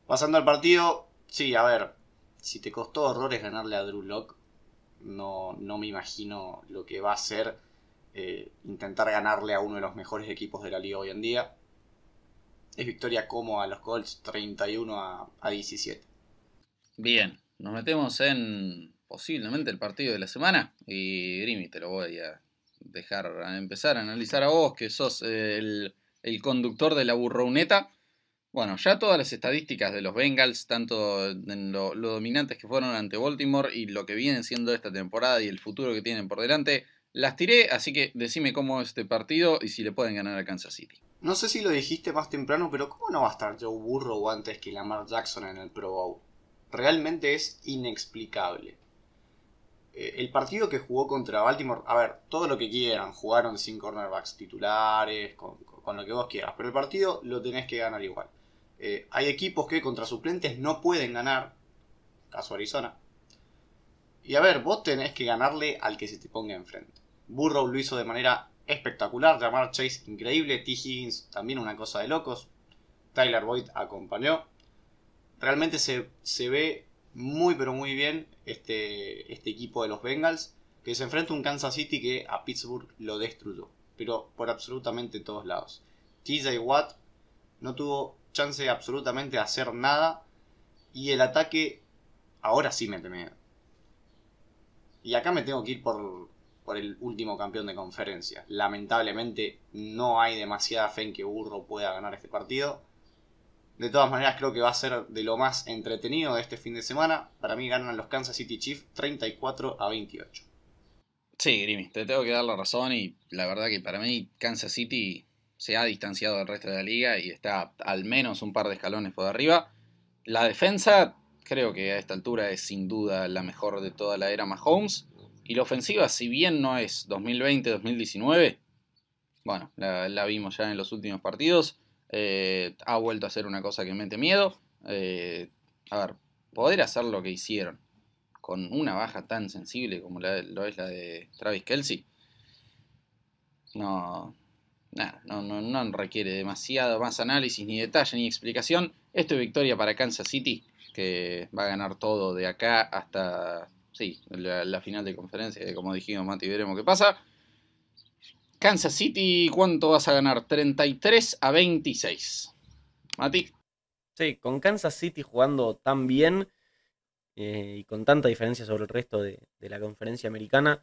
Pasando al partido, sí, a ver, si te costó horrores ganarle a Drew Lock, no, no me imagino lo que va a ser eh, intentar ganarle a uno de los mejores equipos de la liga hoy en día. Es victoria cómoda a los Colts, 31 a, a 17. Bien, nos metemos en posiblemente el partido de la semana. Y Grimy, te lo voy a dejar a empezar a analizar a vos, que sos eh, el, el conductor de la burrouneta. Bueno, ya todas las estadísticas de los Bengals, tanto en lo dominantes que fueron ante Baltimore y lo que vienen siendo esta temporada y el futuro que tienen por delante, las tiré, así que decime cómo es este partido y si le pueden ganar a Kansas City. No sé si lo dijiste más temprano, pero ¿cómo no va a estar Joe Burrow antes que Lamar Jackson en el Pro Bowl? Realmente es inexplicable. Eh, el partido que jugó contra Baltimore, a ver, todo lo que quieran, jugaron sin cornerbacks titulares, con, lo que vos quieras, pero el partido lo tenés que ganar igual. Eh, hay equipos que contra suplentes no pueden ganar, caso Arizona, Y a ver, vos tenés que ganarle al que se te ponga enfrente. Burrow lo hizo de manera espectacular, Jamar Chase increíble, T. Higgins también una cosa de locos, Tyler Boyd acompañó. Realmente se, se ve muy pero muy bien este, este equipo de los Bengals que se enfrenta a un Kansas City que a Pittsburgh lo destruyó, pero por absolutamente todos lados. TJ Watt no tuvo chance de absolutamente hacer nada y el ataque ahora sí me teme. Y acá me tengo que ir por, por el último campeón de conferencia. Lamentablemente no hay demasiada fe en que Burro pueda ganar este partido. De todas maneras creo que va a ser de lo más entretenido de este fin de semana. Para mí ganan los Kansas City Chiefs 34 a 28. Sí, Grimy, te tengo que dar la razón y la verdad que para mí Kansas City se ha distanciado del resto de la liga y está al menos un par de escalones por arriba. La defensa creo que a esta altura es sin duda la mejor de toda la era Mahomes. Y la ofensiva, si bien no es 2020-2019, bueno, la, vimos ya en los últimos partidos, eh, ha vuelto a ser una cosa que mete miedo. Eh, a ver, poder hacer lo que hicieron con una baja tan sensible como lo es la de Travis Kelsey, no, no, no, no requiere demasiado más análisis, ni detalle, ni explicación. Esto es victoria para Kansas City, que va a ganar todo de acá hasta sí, la, final de conferencia, como dijimos, Mati, veremos qué pasa. Kansas City, ¿cuánto vas a ganar? 33 a 26. Mati. Sí, con Kansas City jugando tan bien eh, y con tanta diferencia sobre el resto de, la conferencia americana,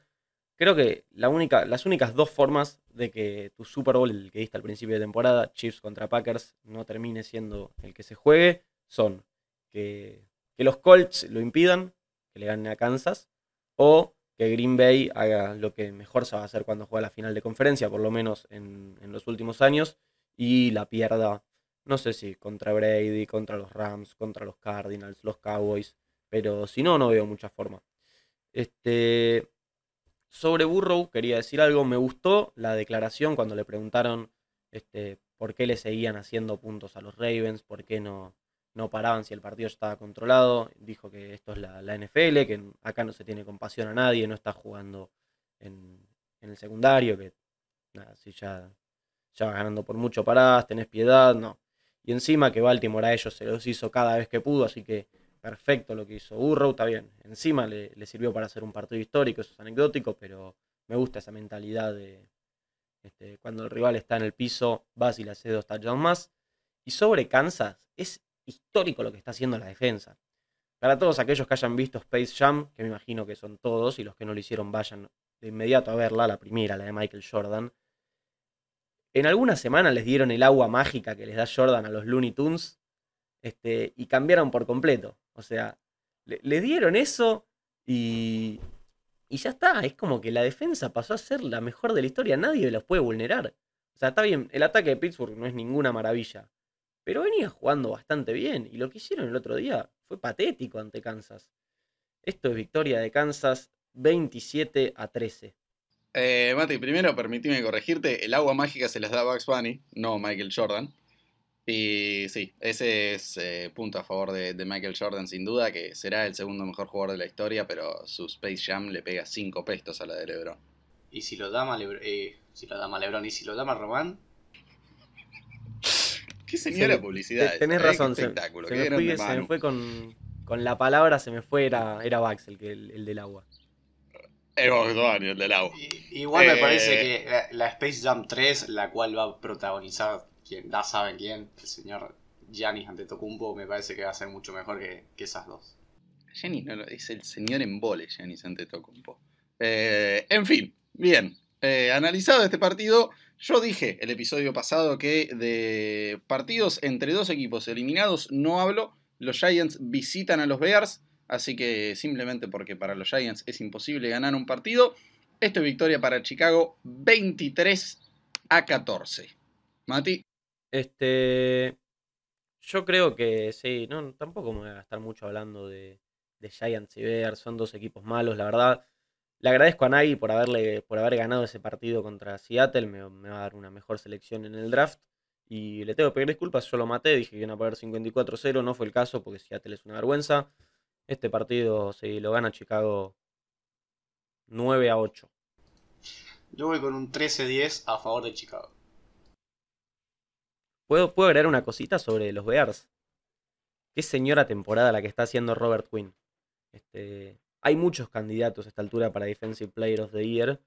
creo que las únicas dos formas de que tu Super Bowl, el que diste al principio de temporada, Chiefs contra Packers, no termine siendo el que se juegue, son que, los Colts lo impidan, que le ganen a Kansas, o que Green Bay haga lo que mejor se va a hacer cuando juega la final de conferencia, por lo menos en, en los últimos años, y la pierda, no sé si contra Brady, contra los Rams, contra los Cardinals, los Cowboys, pero si no, no veo mucha forma. Este, sobre Burrow quería decir algo. Me gustó la declaración cuando le preguntaron este, por qué le seguían haciendo puntos a los Ravens, por qué no, no paraban si el partido estaba controlado. Dijo que esto es la, NFL, que acá no se tiene compasión a nadie, no está jugando en, el secundario, que nada, si ya, ya vas ganando por mucho paradas, tenés piedad, no. Y encima que Baltimore a ellos se los hizo cada vez que pudo, así que perfecto lo que hizo Burrow, está bien. Encima le, sirvió para hacer un partido histórico, eso es anecdótico, pero me gusta esa mentalidad de este, cuando el rival está en el piso, vas y le haces dos touchdowns más. Y sobre Kansas, es histórico lo que está haciendo la defensa. Para todos aquellos que hayan visto Space Jam, que me imagino que son todos, y los que no lo hicieron vayan de inmediato a verla, la primera, la de Michael Jordan. En alguna semana les dieron el agua mágica que les da Jordan a los Looney Tunes este, y cambiaron por completo. O sea, le, dieron eso y, y ya está. Es como que la defensa pasó a ser la mejor de la historia. Nadie los puede vulnerar. O sea, está bien, el ataque de Pittsburgh no es ninguna maravilla. Pero venía jugando bastante bien. Y lo que hicieron el otro día fue patético ante Kansas. Esto es victoria de Kansas 27 a 13. Eh, Mati, primero permíteme corregirte. El agua mágica se las da Bugs Bunny, no Michael Jordan. Y sí, ese es eh, punto a favor de, Michael Jordan sin duda, que será el segundo mejor jugador de la historia, pero su Space Jam le pega 5 pestos a la de Lebron. ¿Y si lo dama, eh, si lo dama Lebron y si lo dama Román? Qué señora publicidad. Tenés ¿eh? razón, se, me fue, con, la palabra, se me fue, era, era Bax el, que, el, del agua. Es el del agua. igual me parece que la Space Jam 3, la cual va a protagonizar quien da sabe quién, el señor Giannis Antetokounmpo, me parece que va a ser mucho mejor que, esas dos. Giannis no, es el señor embole, Giannis Antetokounmpo. Eh, en fin, bien. Eh, analizado este partido, yo dije el episodio pasado que de partidos entre dos equipos eliminados no hablo. Los Giants visitan a los Bears, así que simplemente porque para los Giants es imposible ganar un partido. Esto es victoria para Chicago 23 a 14. Mati. Este. Yo creo que sí, no, tampoco me voy a gastar mucho hablando de, Giants y Bears, son dos equipos malos, la verdad. Le agradezco a Nagy por, haberle, por haber ganado ese partido contra Seattle, me, va a dar una mejor selección en el draft. Y le tengo que pedir disculpas, yo lo maté, dije que iban a poner 54-0, no fue el caso porque Seattle es una vergüenza. Este partido, si lo gana Chicago, 9 a 8. Yo voy con un 13-10 a favor de Chicago. ¿Puedo, ¿Puedo agregar una cosita sobre los Bears? Qué señora temporada la que está haciendo Robert Quinn. Este, hay muchos candidatos a esta altura para Defensive Player of the Year.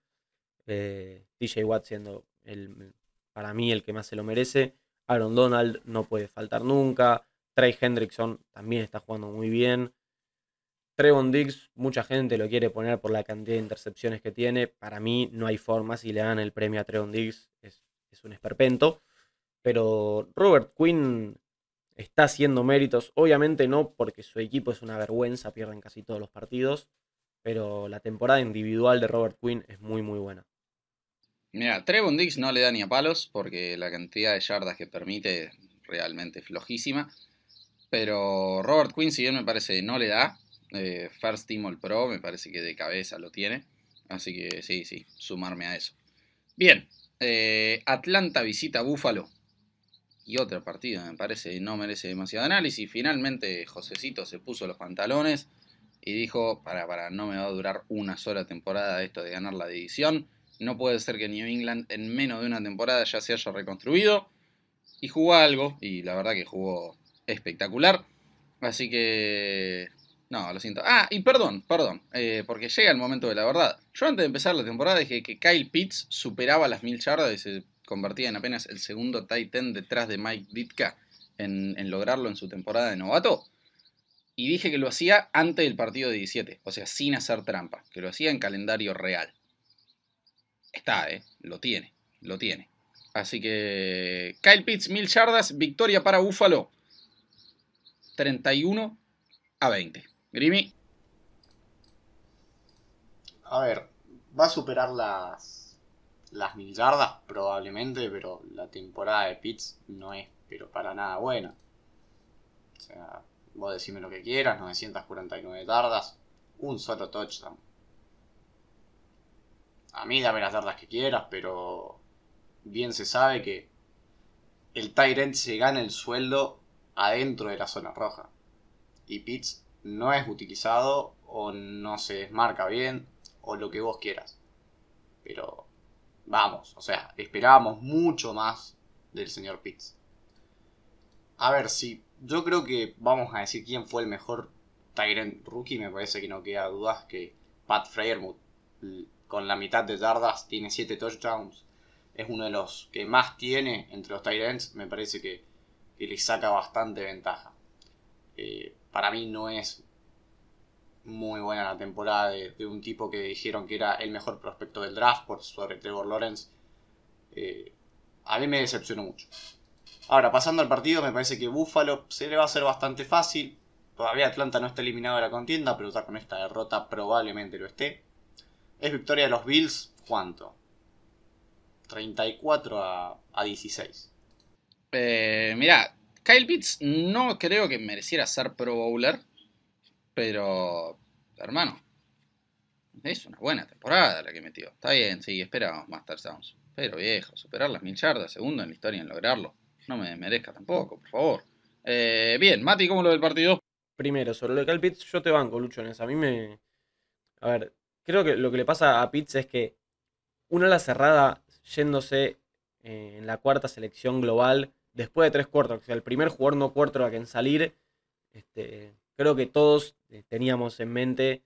Eh, TJ Watt siendo el, para mí el que más se lo merece. Aaron Donald no puede faltar nunca. Trey Hendrickson también está jugando muy bien. Trevon Diggs, mucha gente lo quiere poner por la cantidad de intercepciones que tiene. Para mí no hay forma. Si le dan el premio a Trevon Diggs, es, un esperpento. Pero Robert Quinn está haciendo méritos. Obviamente no porque su equipo es una vergüenza, pierden casi todos los partidos. Pero la temporada individual de Robert Quinn es muy, muy buena. Mira, Trevon Diggs no le da ni a palos porque la cantidad de yardas que permite es realmente flojísima. Pero Robert Quinn, si bien me parece no le da, eh, First Team All Pro, me parece que de cabeza lo tiene. Así que sí, sí, sumarme a eso. Bien, eh, Atlanta visita Buffalo. Y otro partido, me parece, no merece demasiado análisis. Finalmente, Josecito se puso los pantalones y dijo: para, para, no me va a durar una sola temporada esto de ganar la división. No puede ser que New England en menos de una temporada ya se haya reconstruido. Y jugó algo, y la verdad que jugó espectacular. Así que no, lo siento. Ah, y perdón, perdón, eh, porque llega el momento de la verdad. Yo antes de empezar la temporada dije que Kyle Pitts superaba las mil yardas y se convertía en apenas el segundo tight end detrás de Mike Ditka en, lograrlo en su temporada de novato. Y dije que lo hacía antes del partido de 17, o sea, sin hacer trampa, que lo hacía en calendario real. Está, ¿eh? Lo tiene, lo tiene. Así que Kyle Pitts, mil yardas, victoria para Buffalo. 31 a 20. Grimy. A ver, va a superar las, las mil yardas probablemente, pero la temporada de Pitts no es pero para nada buena. O sea, vos decime lo que quieras, 949 yardas, un solo touchdown. A mí dame las yardas que quieras, pero bien se sabe que el Tyrant se gana el sueldo adentro de la zona roja. Y Pitts no es utilizado o no se desmarca bien o lo que vos quieras. Pero vamos, o sea, esperábamos mucho más del señor Pitts. A ver, si yo creo que vamos a decir quién fue el mejor Tyrant rookie, me parece que no queda dudas que Pat Freyermuth con la mitad de yardas tiene 7 touchdowns. Es uno de los que más tiene entre los Tyrants, me parece que, que le saca bastante ventaja. Eh, para mí no es muy buena la temporada de, un tipo que dijeron que era el mejor prospecto del draft por sobre Trevor Lawrence. Eh, a mí me decepcionó mucho. Ahora, pasando al partido, me parece que Buffalo se le va a hacer bastante fácil. Todavía Atlanta no está eliminado de la contienda, pero con esta derrota probablemente lo esté. Es victoria de los Bills, ¿cuánto? 34 a, a 16. Eh, mira, Kyle Pitts no creo que mereciera ser Pro Bowler, pero, hermano, es una buena temporada la que metió. Está bien, sí, esperábamos más touchdowns. Pero viejo, superar las mil yardas, segundo en la historia en lograrlo. No me merezca tampoco, por favor. Eh, bien, Mati, ¿cómo lo del partido? Primero, sobre lo de Kyle Pitts, yo te banco, Lucho, en. A mí me. A ver, creo que lo que le pasa a Pitts es que una la cerrada yéndose eh, en la cuarta selección global después de tres cuartos, o sea, el primer jugador no quarterback en salir, este, creo que todos eh, teníamos en mente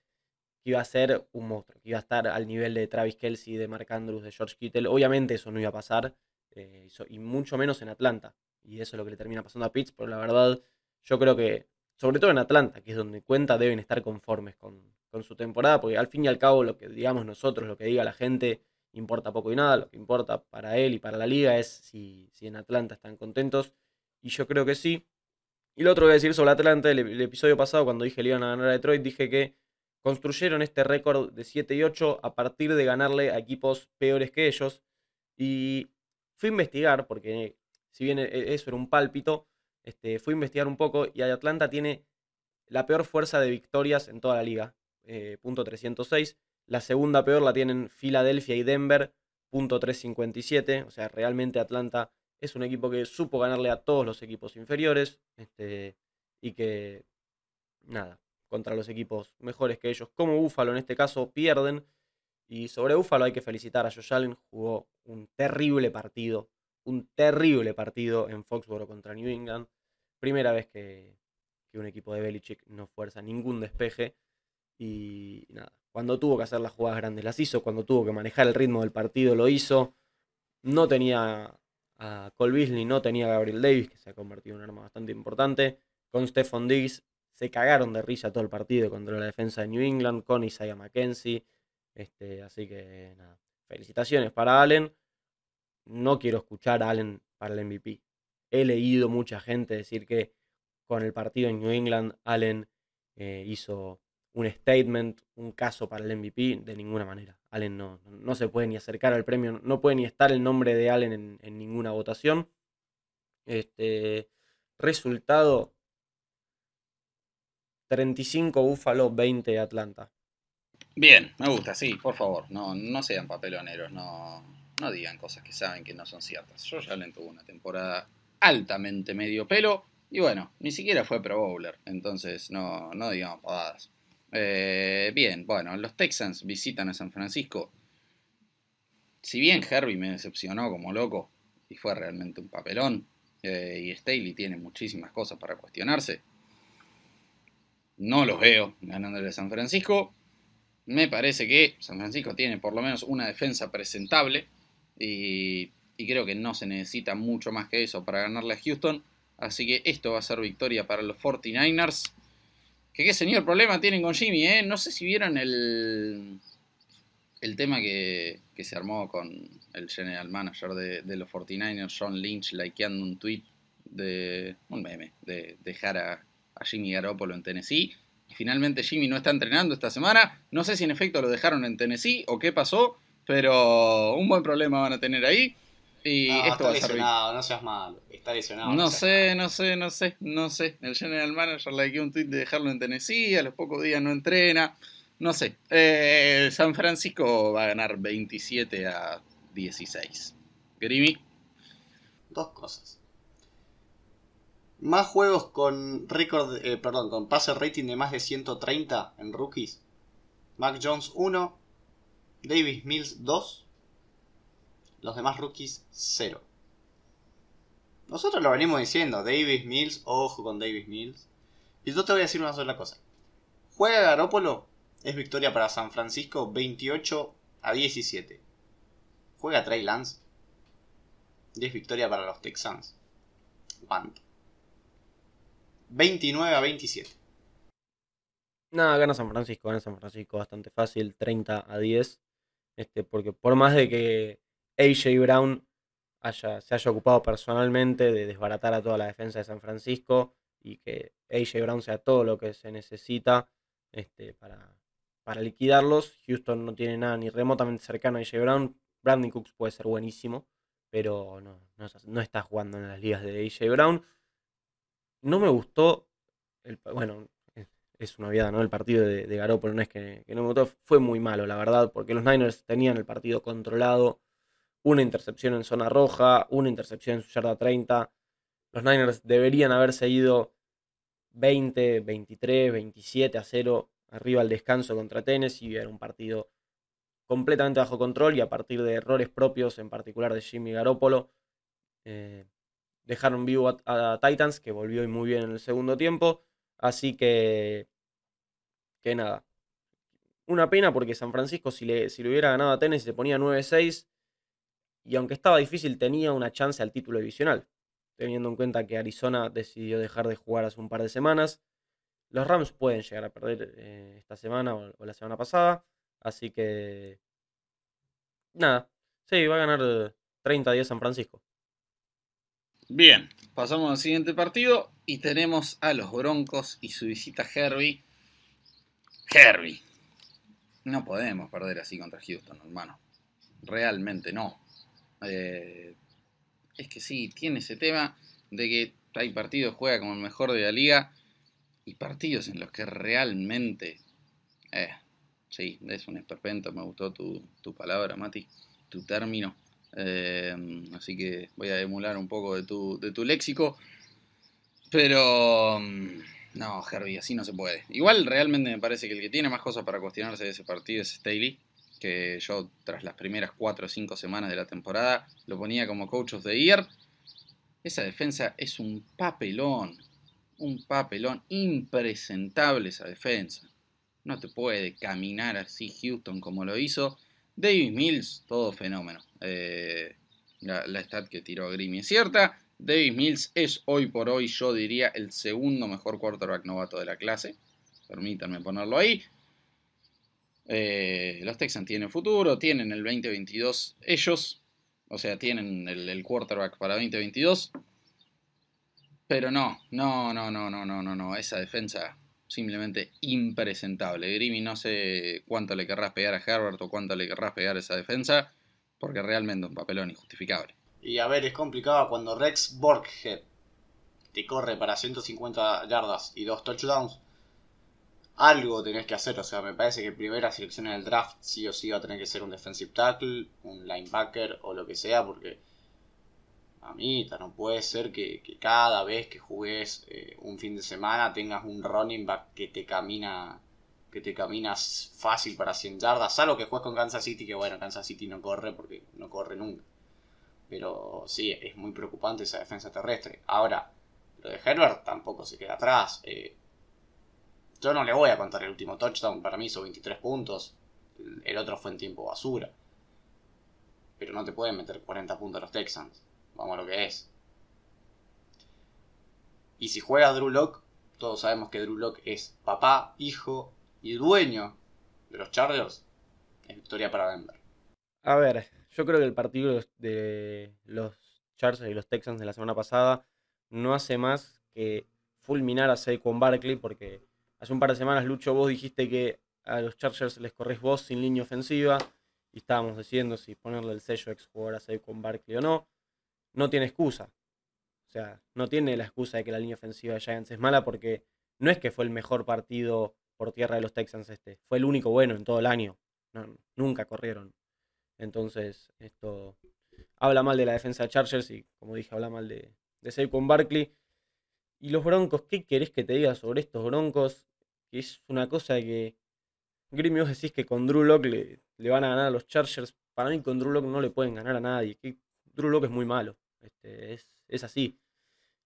que iba a ser un monstruo, que iba a estar al nivel de Travis Kelsey, de Mark Andrews, de George Kittle. Obviamente eso no iba a pasar, eh, y mucho menos en Atlanta. Y eso es lo que le termina pasando a Pitts, pero la verdad, yo creo que, sobre todo en Atlanta, que es donde cuenta, deben estar conformes con, con su temporada, porque al fin y al cabo lo que digamos nosotros, lo que diga la gente, importa poco y nada, lo que importa para él y para la liga es si, en Atlanta están contentos, y yo creo que sí. Y lo otro que voy a decir sobre Atlanta, el, episodio pasado cuando dije que iban a ganar a Detroit, dije que construyeron este récord de 7 y 8 a partir de ganarle a equipos peores que ellos, y fui a investigar, porque si bien e, eso era un pálpito, este, fui a investigar un poco y Atlanta tiene la peor fuerza de victorias en toda la liga, eh, punto 306. La segunda peor la tienen Filadelfia y Denver, punto 357. O sea, realmente Atlanta es un equipo que supo ganarle a todos los equipos inferiores. Este, y que, nada, contra los equipos mejores que ellos, como Búfalo en este caso, pierden. Y sobre Buffalo hay que felicitar a Josh Allen, jugó un terrible partido, un terrible partido en Foxborough contra New England. Primera vez que, que un equipo de Belichick no fuerza ningún despeje. Y nada, cuando tuvo que hacer las jugadas grandes las hizo, cuando tuvo que manejar el ritmo del partido lo hizo. No tenía a Cole Beasley, no tenía a Gabriel Davis, que se ha convertido en un arma bastante importante. Con Stephon Diggs se cagaron de risa todo el partido contra la defensa de New England, con Isaiah McKenzie. Este, así que nada, felicitaciones para Allen. No quiero escuchar a Allen para el MVP. He leído mucha gente decir que con el partido en New England Allen eh, hizo un statement, un caso para el MVP, de ninguna manera. Allen no, no se puede ni acercar al premio, no puede ni estar el nombre de Allen en, ninguna votación. Este, resultado 35 Buffalo, 20 Atlanta. Bien, me gusta, sí, por favor, no, no sean papeloneros, no, no digan cosas que saben que no son ciertas. Yo ya Allen tuvo una temporada altamente medio pelo y bueno, ni siquiera fue Pro Bowler, entonces no, no digamos pavadas. Eh, bien, bueno, los Texans visitan a San Francisco. Si bien Herbie me decepcionó como loco y fue realmente un papelón, eh, y Staley tiene muchísimas cosas para cuestionarse, no los veo ganándole a San Francisco. Me parece que San Francisco tiene por lo menos una defensa presentable y, y creo que no se necesita mucho más que eso para ganarle a Houston. Así que esto va a ser victoria para los 49ers. Que qué señor problema tienen con Jimmy, ¿eh? No sé si vieron el, el tema que, se armó con el general manager de, los 49ers, John Lynch, likeando un tweet de un meme de dejar a, Jimmy Garoppolo en Tennessee. Finalmente Jimmy no está entrenando esta semana. No sé si en efecto lo dejaron en Tennessee o qué pasó, pero un buen problema van a tener ahí. Y no, esto está lesionado, no seas malo. Está lesionado. No, sé, no sé, no sé, no sé. El general manager le dio un tweet de dejarlo en Tennessee, a los pocos días no entrena. No sé. Eh, San Francisco va a ganar 27 a 16. Grimy. Dos cosas. Más juegos con récord, eh, perdón, con pase rating de más de 130 en rookies. Mac Jones 1, Davis Mills 2, los demás rookies, cero. Nosotros lo venimos diciendo, Davis Mills, ojo con Davis Mills. Y yo te voy a decir una sola cosa. Juega Garópolo, es victoria para San Francisco 28 a 17. Juega Trey Lance es victoria para los Texans. ¿Cuánto? 29 a 27. Nada, gana San Francisco, gana San Francisco bastante fácil, 30 a 10. Este, porque por más de que AJ Brown haya, se haya ocupado personalmente de desbaratar a toda la defensa de San Francisco y que AJ Brown sea todo lo que se necesita este, para, para liquidarlos. Houston no tiene nada ni remotamente cercano a AJ Brown. Brandon Cooks puede ser buenísimo, pero no, no, está jugando en las ligas de AJ Brown. No me gustó, el, bueno, es una obviedad, ¿no? El partido de, de Garoppolo no es que, que, no me gustó, fue muy malo, la verdad, porque los Niners tenían el partido controlado, una intercepción en zona roja, una intercepción en su yarda 30. Los Niners deberían haberse ido 20, 23, 27 a 0 arriba al descanso contra Tennessee. Era un partido completamente bajo control y a partir de errores propios, en particular de Jimmy Garoppolo, eh, dejaron vivo a, Titans, que volvió muy bien en el segundo tiempo. Así que, que nada. Una pena porque San Francisco, si le, si le hubiera ganado a Tennessee, se ponía 9-6 y aunque estaba difícil, tenía una chance al título divisional, teniendo en cuenta que Arizona decidió dejar de jugar hace un par de semanas. Los Rams pueden llegar a perder eh, esta semana o, la semana pasada, así que nada, sí, va a ganar 30 días San Francisco. Bien, pasamos al siguiente partido y tenemos a los Broncos y su visita a Herbie. Herbie. No podemos perder así contra Houston, hermano. Realmente no. Eh, es que sí, tiene ese tema de que hay partidos juega como el mejor de la liga y partidos en los que realmente... Eh, sí, es un esperpento, me gustó tu, palabra, Mati, tu término. Eh, así que voy a emular un poco de tu, de tu léxico. Pero... Mm, no, Herbie, así no se puede. Igual realmente me parece que el que tiene más cosas para cuestionarse de ese partido es Staley que yo tras las primeras 4 o 5 semanas de la temporada lo ponía como coach of the year. Esa defensa es un papelón, un papelón impresentable esa defensa. No te puede caminar así Houston como lo hizo. Davis Mills, todo fenómeno. Eh, la, la, stat que tiró Grimmy es cierta. Davis Mills es hoy por hoy, yo diría, el segundo mejor quarterback novato de la clase. Permítanme ponerlo ahí. Eh, los Texans tienen futuro, tienen el 2022 ellos. O sea, tienen el, quarterback para 2022. Pero no, no, no, no, no, no, no, no. Esa defensa simplemente impresentable. Grimmy no sé cuánto le querrás pegar a Herbert o cuánto le querrás pegar a esa defensa, porque realmente un papelón injustificable. Y a ver, es complicado cuando Rex Borghead te corre para 150 yardas y dos touchdowns. Algo tenés que hacer, o sea, me parece que primera selección en el draft sí o sí va a tener que ser un defensive tackle, un linebacker o lo que sea, porque Mamita, no puede ser que, cada vez que jugues eh, un fin de semana tengas un running back que te camina que te caminas fácil para 100 yardas, salvo que juegues con Kansas City, que bueno, Kansas City no corre porque no corre nunca. Pero sí, es muy preocupante esa defensa terrestre. Ahora, lo de Herbert tampoco se queda atrás. Eh, yo no le voy a contar el último touchdown, para mí hizo 23 puntos. El otro fue en tiempo basura. Pero no te pueden meter 40 puntos los Texans. Vamos a lo que es. Y si juega Drew Lock, todos sabemos que Drew Lock es papá, hijo y dueño de los Chargers. Es victoria para Denver. A ver, yo creo que el partido de los Chargers y los Texans de la semana pasada no hace más que fulminar a Saquon Barkley porque hace un par de semanas, Lucho, vos dijiste que a los Chargers les corres vos sin línea ofensiva y estábamos diciendo si ponerle el sello ex jugador a Saquon Barkley o no no tiene excusa. O sea, no tiene la excusa de que la línea ofensiva de Giants es mala porque no es que fue el mejor partido por tierra de los Texans este, fue el único bueno en todo el año. nunca corrieron. Entonces, esto habla mal de la defensa de Chargers y, como dije, habla mal de, de Saquon Barkley. Y los Broncos, ¿qué querés que te diga sobre estos Broncos? Que es una cosa que Grimmy vos decís que con Drew Lock le, van a ganar a los Chargers. Para mí con Drew Lock no le pueden ganar a nadie. Que Drew Lock es muy malo. Este, es, así.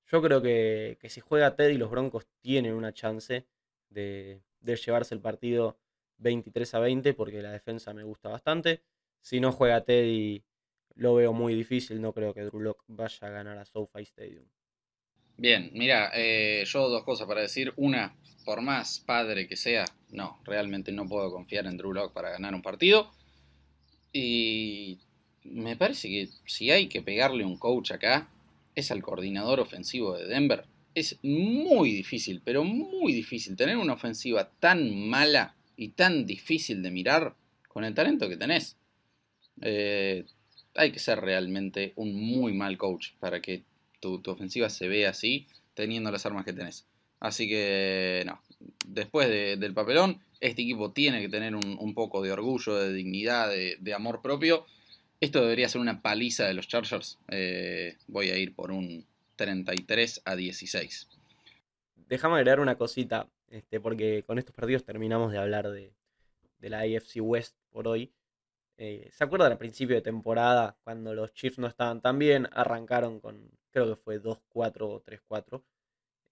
Yo creo que, si juega Teddy, los Broncos tienen una chance de, llevarse el partido 23 a 20 porque la defensa me gusta bastante. Si no juega Teddy, lo veo muy difícil. No creo que Drew Lock vaya a ganar a SoFi Stadium. Bien, mira, eh, yo dos cosas para decir. Una, por más padre que sea, no, realmente no puedo confiar en Drew Lock para ganar un partido. Y me parece que si hay que pegarle un coach acá, es al coordinador ofensivo de Denver. Es muy difícil, pero muy difícil tener una ofensiva tan mala y tan difícil de mirar con el talento que tenés. Eh, hay que ser realmente un muy mal coach para que tu, ofensiva se vea así, teniendo las armas que tenés. Así que, no, después del papelón, este equipo tiene que tener un, poco de orgullo, de dignidad, de amor propio esto debería ser una paliza de los Chargers. Eh, voy a ir por un 33 a 16. Déjame agregar una cosita, este, porque con estos partidos terminamos de hablar de, la AFC West por hoy. Eh, ¿Se acuerdan al principio de temporada, cuando los Chiefs no estaban tan bien? Arrancaron con, creo que fue 2-4 o 3-4.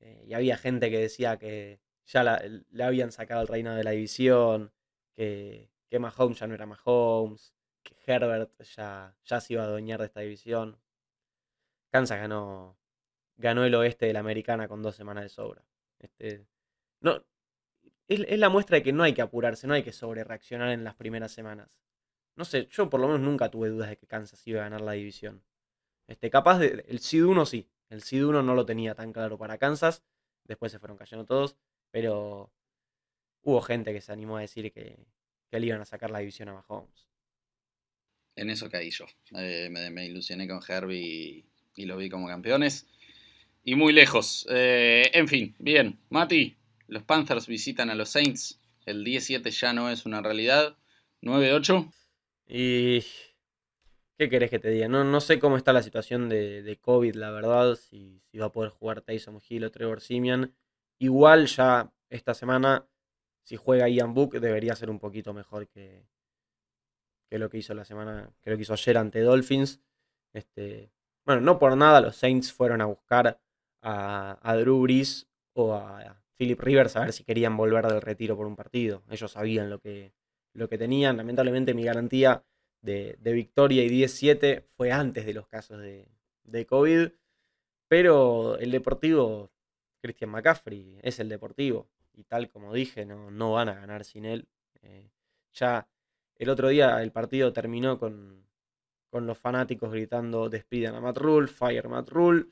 Eh, y había gente que decía que ya le habían sacado el reino de la división, que, que Mahomes ya no era Mahomes, que Herbert ya, ya se iba a adueñar de esta división. Kansas ganó, ganó el oeste de la americana con dos semanas de sobra. Este, no, es, la muestra de que no hay que apurarse, no hay que sobrereaccionar en las primeras semanas. No sé, yo por lo menos nunca tuve dudas de que Kansas iba a ganar la división. Este, capaz de, el SID 1 sí, el SID 1 no lo tenía tan claro para Kansas, después se fueron cayendo todos, pero hubo gente que se animó a decir que, que le iban a sacar la división a Mahomes en eso caí yo. Eh, me, ilusioné con Herbie y, lo vi como campeones. Y muy lejos. Eh, en fin, bien. Mati, los Panthers visitan a los Saints. El 17 ya no es una realidad. 9-8. Y. ¿Qué querés que te diga? No, no sé cómo está la situación de, COVID, la verdad. Si, si, va a poder jugar Tyson Hill o Trevor Simian. Igual ya esta semana, si juega Ian Book, debería ser un poquito mejor que, que lo que hizo la semana, que lo que hizo ayer ante Dolphins. Este, bueno, no por nada los Saints fueron a buscar a, a Drew Brees o a Philip Rivers a ver si querían volver del retiro por un partido. Ellos sabían lo que, lo que tenían. Lamentablemente mi garantía de, victoria y 10-7 fue antes de los casos de, de, COVID. Pero el Deportivo, Christian McCaffrey, es el Deportivo. Y tal como dije, no, no van a ganar sin él. Eh, ya el otro día el partido terminó con, con los fanáticos gritando despidan a Matt Rule, fire Matt Rule.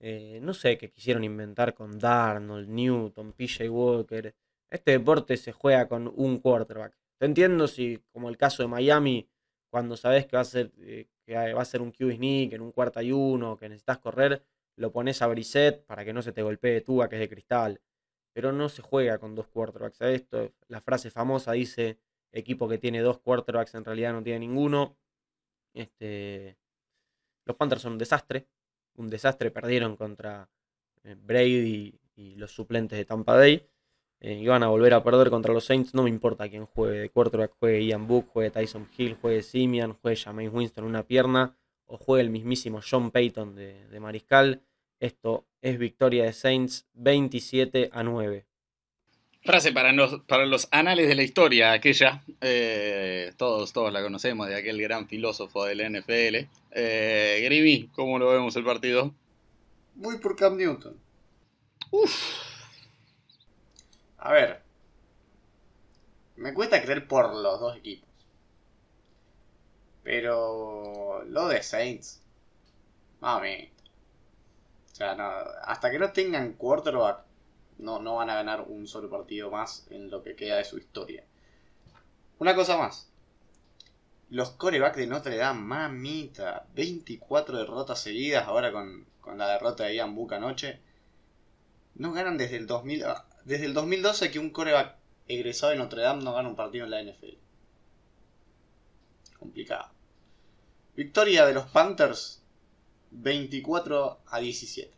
Eh, no sé qué quisieron inventar con Darnold, Newton, PJ Walker. Este deporte se juega con un quarterback. Te entiendo si, como el caso de Miami, cuando sabes que va a ser, eh, que va a ser un QB sneak en un cuarto y uno, que necesitas correr, lo pones a Brissett para que no se te golpee Tuba, que es de cristal. Pero no se juega con dos quarterbacks a esto. La frase famosa dice, equipo que tiene dos quarterbacks en realidad no tiene ninguno. Este, los Panthers son un desastre un desastre. Perdieron contra eh, Brady y los suplentes de Tampa Bay. Eh, iban a volver a perder contra los Saints. No me importa quién juegue de quarterback, juegue Ian Book, juegue Tyson Hill, juegue Simian, juegue Jameis Winston una pierna o juegue el mismísimo John Payton de, de Mariscal. Esto es victoria de Saints 27 a 9. Frase para los, para los anales de la historia, aquella, eh, todos, todos la conocemos, de aquel gran filósofo del NFL. Eh, Grimi, ¿cómo lo vemos el partido? Voy por Cam Newton. Uf. A ver. Me cuesta creer por los dos equipos. Pero lo de Saints. Mami. O sea, no, hasta que no tengan quarterback no, no van a ganar un solo partido más en lo que queda de su historia. Una cosa más. Los corebacks de Notre Dame, mamita. 24 derrotas seguidas ahora con, la derrota de Ian Book anoche. No ganan desde el, 2000, ah, desde el 2012 que un coreback egresado de Notre Dame no gana un partido en la NFL. Complicado. Victoria de los Panthers 24 a 17.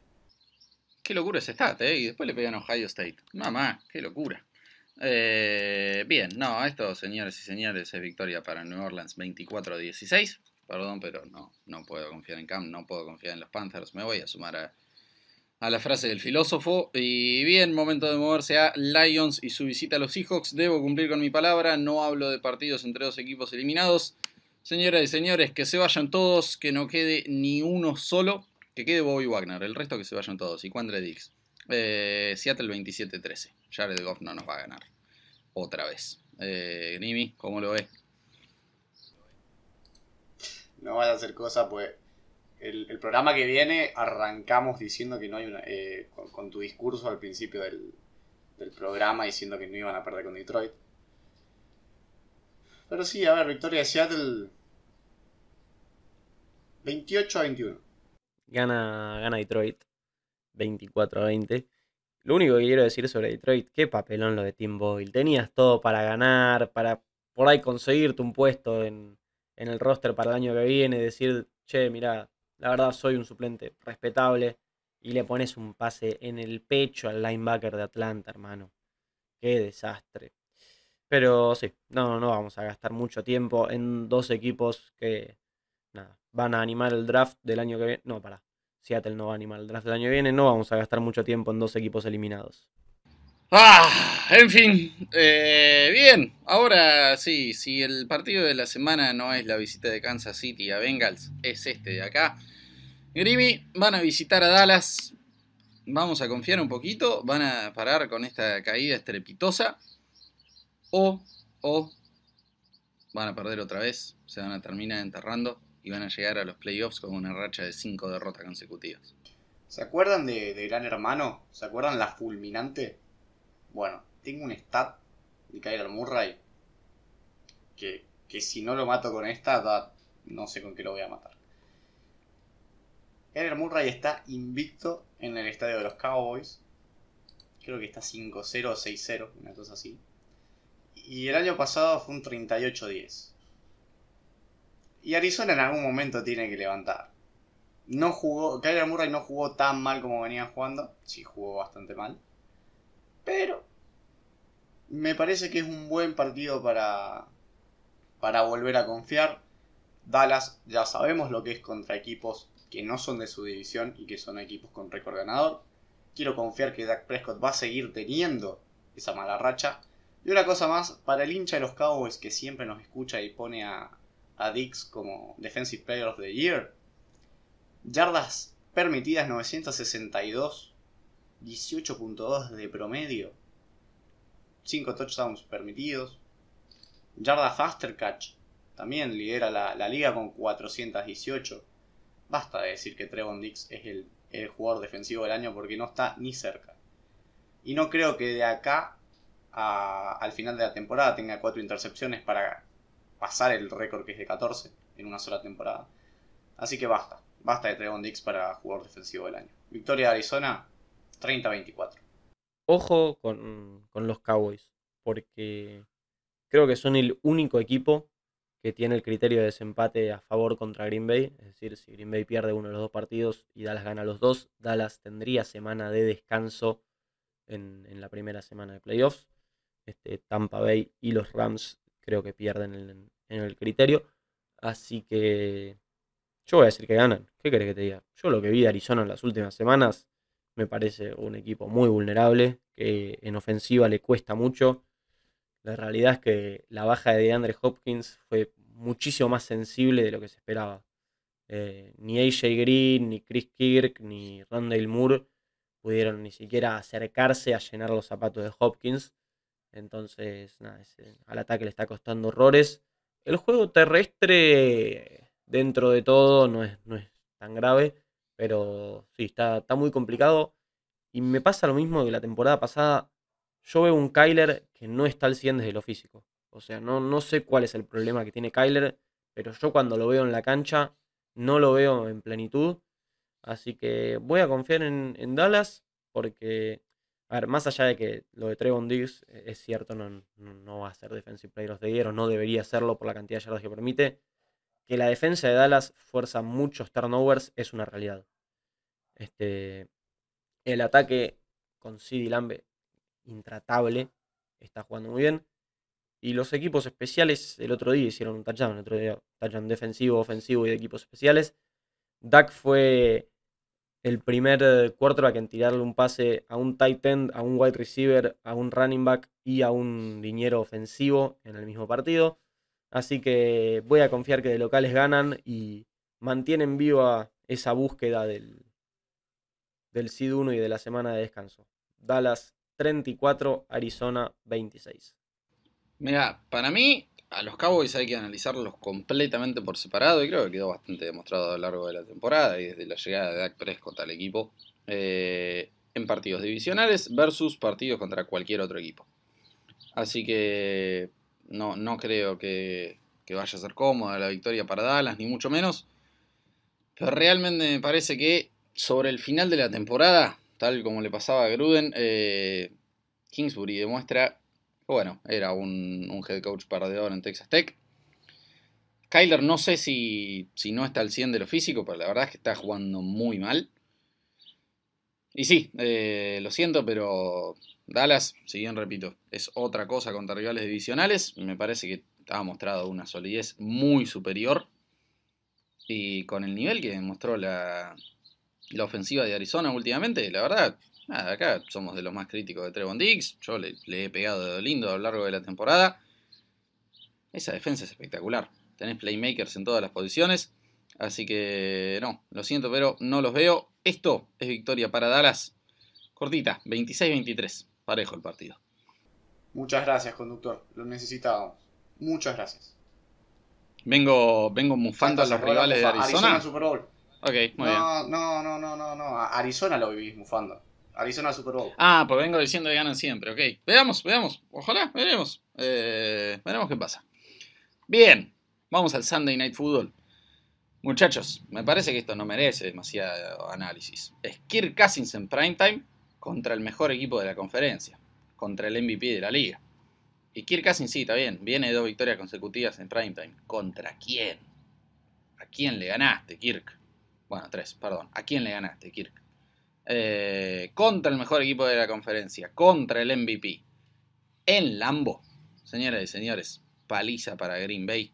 Qué locura ese stat, ¿eh? Y después le pegan a Ohio State. Mamá, qué locura. Eh, bien, no, esto, señores y señores, es victoria para New Orleans 24-16. Perdón, pero no, no puedo confiar en Cam, no puedo confiar en los Panthers. Me voy a sumar a, a la frase del filósofo. Y bien, momento de moverse a Lions y su visita a los Seahawks. Debo cumplir con mi palabra, no hablo de partidos entre dos equipos eliminados. Señoras y señores, que se vayan todos, que no quede ni uno solo. Que quede Bobby Wagner, el resto que se vayan todos. Y Quandre Dix. Eh, Seattle 27-13. Jared Goff no nos va a ganar. Otra vez. Eh, ¿cómo lo ves? No vas a hacer cosas, pues. El, programa que viene arrancamos diciendo que no hay una. Eh, con, tu discurso al principio del, del programa diciendo que no iban a perder con Detroit. Pero sí, a ver, victoria de Seattle 28 a 21. Gana, gana Detroit 24 a 20. Lo único que quiero decir sobre Detroit, qué papelón lo de Tim Boyle. Tenías todo para ganar, para por ahí conseguirte un puesto en, en el roster para el año que viene, decir, che, mira, la verdad soy un suplente respetable y le pones un pase en el pecho al linebacker de Atlanta, hermano. Qué desastre. Pero sí, no, no vamos a gastar mucho tiempo en dos equipos que nada, van a animar el draft del año que viene. No, para. Seattle no va a animar el draft del año que viene. No vamos a gastar mucho tiempo en dos equipos eliminados. Ah, en fin, eh, bien, ahora sí, si el partido de la semana no es la visita de Kansas City a Bengals, es este de acá. Grimy van a visitar a Dallas, vamos a confiar un poquito, van a parar con esta caída estrepitosa o, o van a perder otra vez, se van a terminar enterrando y van a llegar a los playoffs con una racha de 5 derrotas consecutivas. ¿Se acuerdan de, Gran Hermano? ¿Se acuerdan la fulminante? Bueno, tengo un stat de Kyler Murray que, que si no lo mato con esta, no sé con qué lo voy a matar. Kyler Murray está invicto en el estadio de los Cowboys. Creo que está 5-0 o 6-0, una cosa así. Y el año pasado fue un 38-10. Y Arizona en algún momento tiene que levantar. No jugó, Kyler Murray no jugó tan mal como venía jugando. Sí, jugó bastante mal. Pero me parece que es un buen partido para, para volver a confiar. Dallas ya sabemos lo que es contra equipos que no son de su división y que son equipos con récord ganador. Quiero confiar que Dak Prescott va a seguir teniendo esa mala racha. Y una cosa más, para el hincha de los Cowboys que siempre nos escucha y pone a, a Dix como Defensive Player of the Year, yardas permitidas 962, 18.2 de promedio, 5 touchdowns permitidos, yarda faster catch, también lidera la, la liga con 418. Basta de decir que Trevon Dix es el, jugador defensivo del año porque no está ni cerca. Y no creo que de acá al final de la temporada tenga cuatro intercepciones para pasar el récord que es de 14 en una sola temporada. Así que basta. Basta de Trevon Dix para jugador defensivo del año. Victoria de Arizona 30-24. Ojo con, con los Cowboys, porque creo que son el único equipo que tiene el criterio de desempate a favor contra Green Bay. Es decir, si Green Bay pierde uno de los dos partidos y Dallas gana los dos, Dallas tendría semana de descanso en, la primera semana de playoffs. Este, Tampa Bay y los Rams creo que pierden en, en el criterio. Así que yo voy a decir que ganan. ¿Qué querés que te diga? Yo lo que vi de Arizona en las últimas semanas me parece un equipo muy vulnerable, que en ofensiva le cuesta mucho. La realidad es que la baja de DeAndre Hopkins fue muchísimo más sensible de lo que se esperaba. Eh, ni AJ Green, ni Chris Kirk, ni Randall Moore pudieron ni siquiera acercarse a llenar los zapatos de Hopkins. Entonces, ese- al ataque le está costando horrores. El juego terrestre, dentro de todo, no es, no es tan grave. Pero sí, está, está muy complicado. Y me pasa lo mismo que la temporada pasada. Yo veo un Kyler que no está al 100 desde lo físico. O sea, no, no sé cuál es el problema que tiene Kyler. Pero yo cuando lo veo en la cancha, no lo veo en plenitud. Así que voy a confiar en, en Dallas. Porque, a ver, más allá de que lo de Trevon Diggs eh, es cierto, no, no- va a ser Defensive Player of the no debería serlo por la cantidad de yardas que permite. Que la defensa de Dallas fuerza muchos turnovers es una realidad. Este, el ataque con CeeDee Lamb intratable, está jugando muy bien. Y los equipos especiales el otro día hicieron un touchdown, el otro día touchdown defensivo, ofensivo y de equipos especiales. Dak fue el primer quarterback en tirarle un pase a un tight end, a un wide receiver, a un running back y a un liniero ofensivo en el mismo partido. Así que voy a confiar que de locales ganan y mantienen viva esa búsqueda del, del Seed 1 y de la semana de descanso. Dallas 34, Arizona 26. Mira, para mí, a los Cowboys hay que analizarlos completamente por separado y creo que quedó bastante demostrado a lo largo de la temporada y desde la llegada de Dak Prescott al equipo eh, en partidos divisionales versus partidos contra cualquier otro equipo. Así que no, no creo que, que vaya a ser cómoda la victoria para Dallas, ni mucho menos. Pero realmente me parece que sobre el final de la temporada, tal como le pasaba a Gruden, eh, Kingsbury demuestra bueno, era un, head coach perdedor en Texas Tech. Kyler no sé si, si no está al 100 de lo físico, pero la verdad es que está jugando muy mal. Y sí, eh, lo siento, pero Dallas, si bien repito, es otra cosa contra rivales divisionales. Me parece que ha mostrado una solidez muy superior. Y con el nivel que demostró la, la ofensiva de Arizona últimamente, la verdad, Nada, acá somos de los más críticos de Trevon Diggs. Yo le, le he pegado de lindo a lo largo de la temporada. Esa defensa es espectacular. Tenés playmakers en todas las posiciones. Así que no, lo siento, pero no los veo. Esto es victoria para Dallas. Cortita, 26-23. Parejo el partido. Muchas gracias, conductor. Lo necesitábamos. Muchas gracias. Vengo, vengo mufando a los rivales de Arizona Arizona. Super Bowl. Ok, muy bien. No, no, no, no, no, no. A Arizona lo vivís mufando. Arizona Super Bowl. Ah, pues vengo diciendo que ganan siempre, ok. Veamos, veamos. Ojalá, veremos. Eh, veremos qué pasa. Bien, vamos al Sunday Night Football. Muchachos, me parece que esto no merece demasiado análisis. Es Kirk Cousins en primetime contra el mejor equipo de la conferencia, contra el MVP de la liga. Y Kirk Cousins sí, está bien, viene de dos victorias consecutivas en primetime. ¿Contra quién? ¿A quién le ganaste, Kirk? Bueno, tres, perdón. ¿A quién le ganaste, Kirk? Eh, contra el mejor equipo de la conferencia, contra el MVP, en Lambo, señoras y señores, paliza para Green Bay,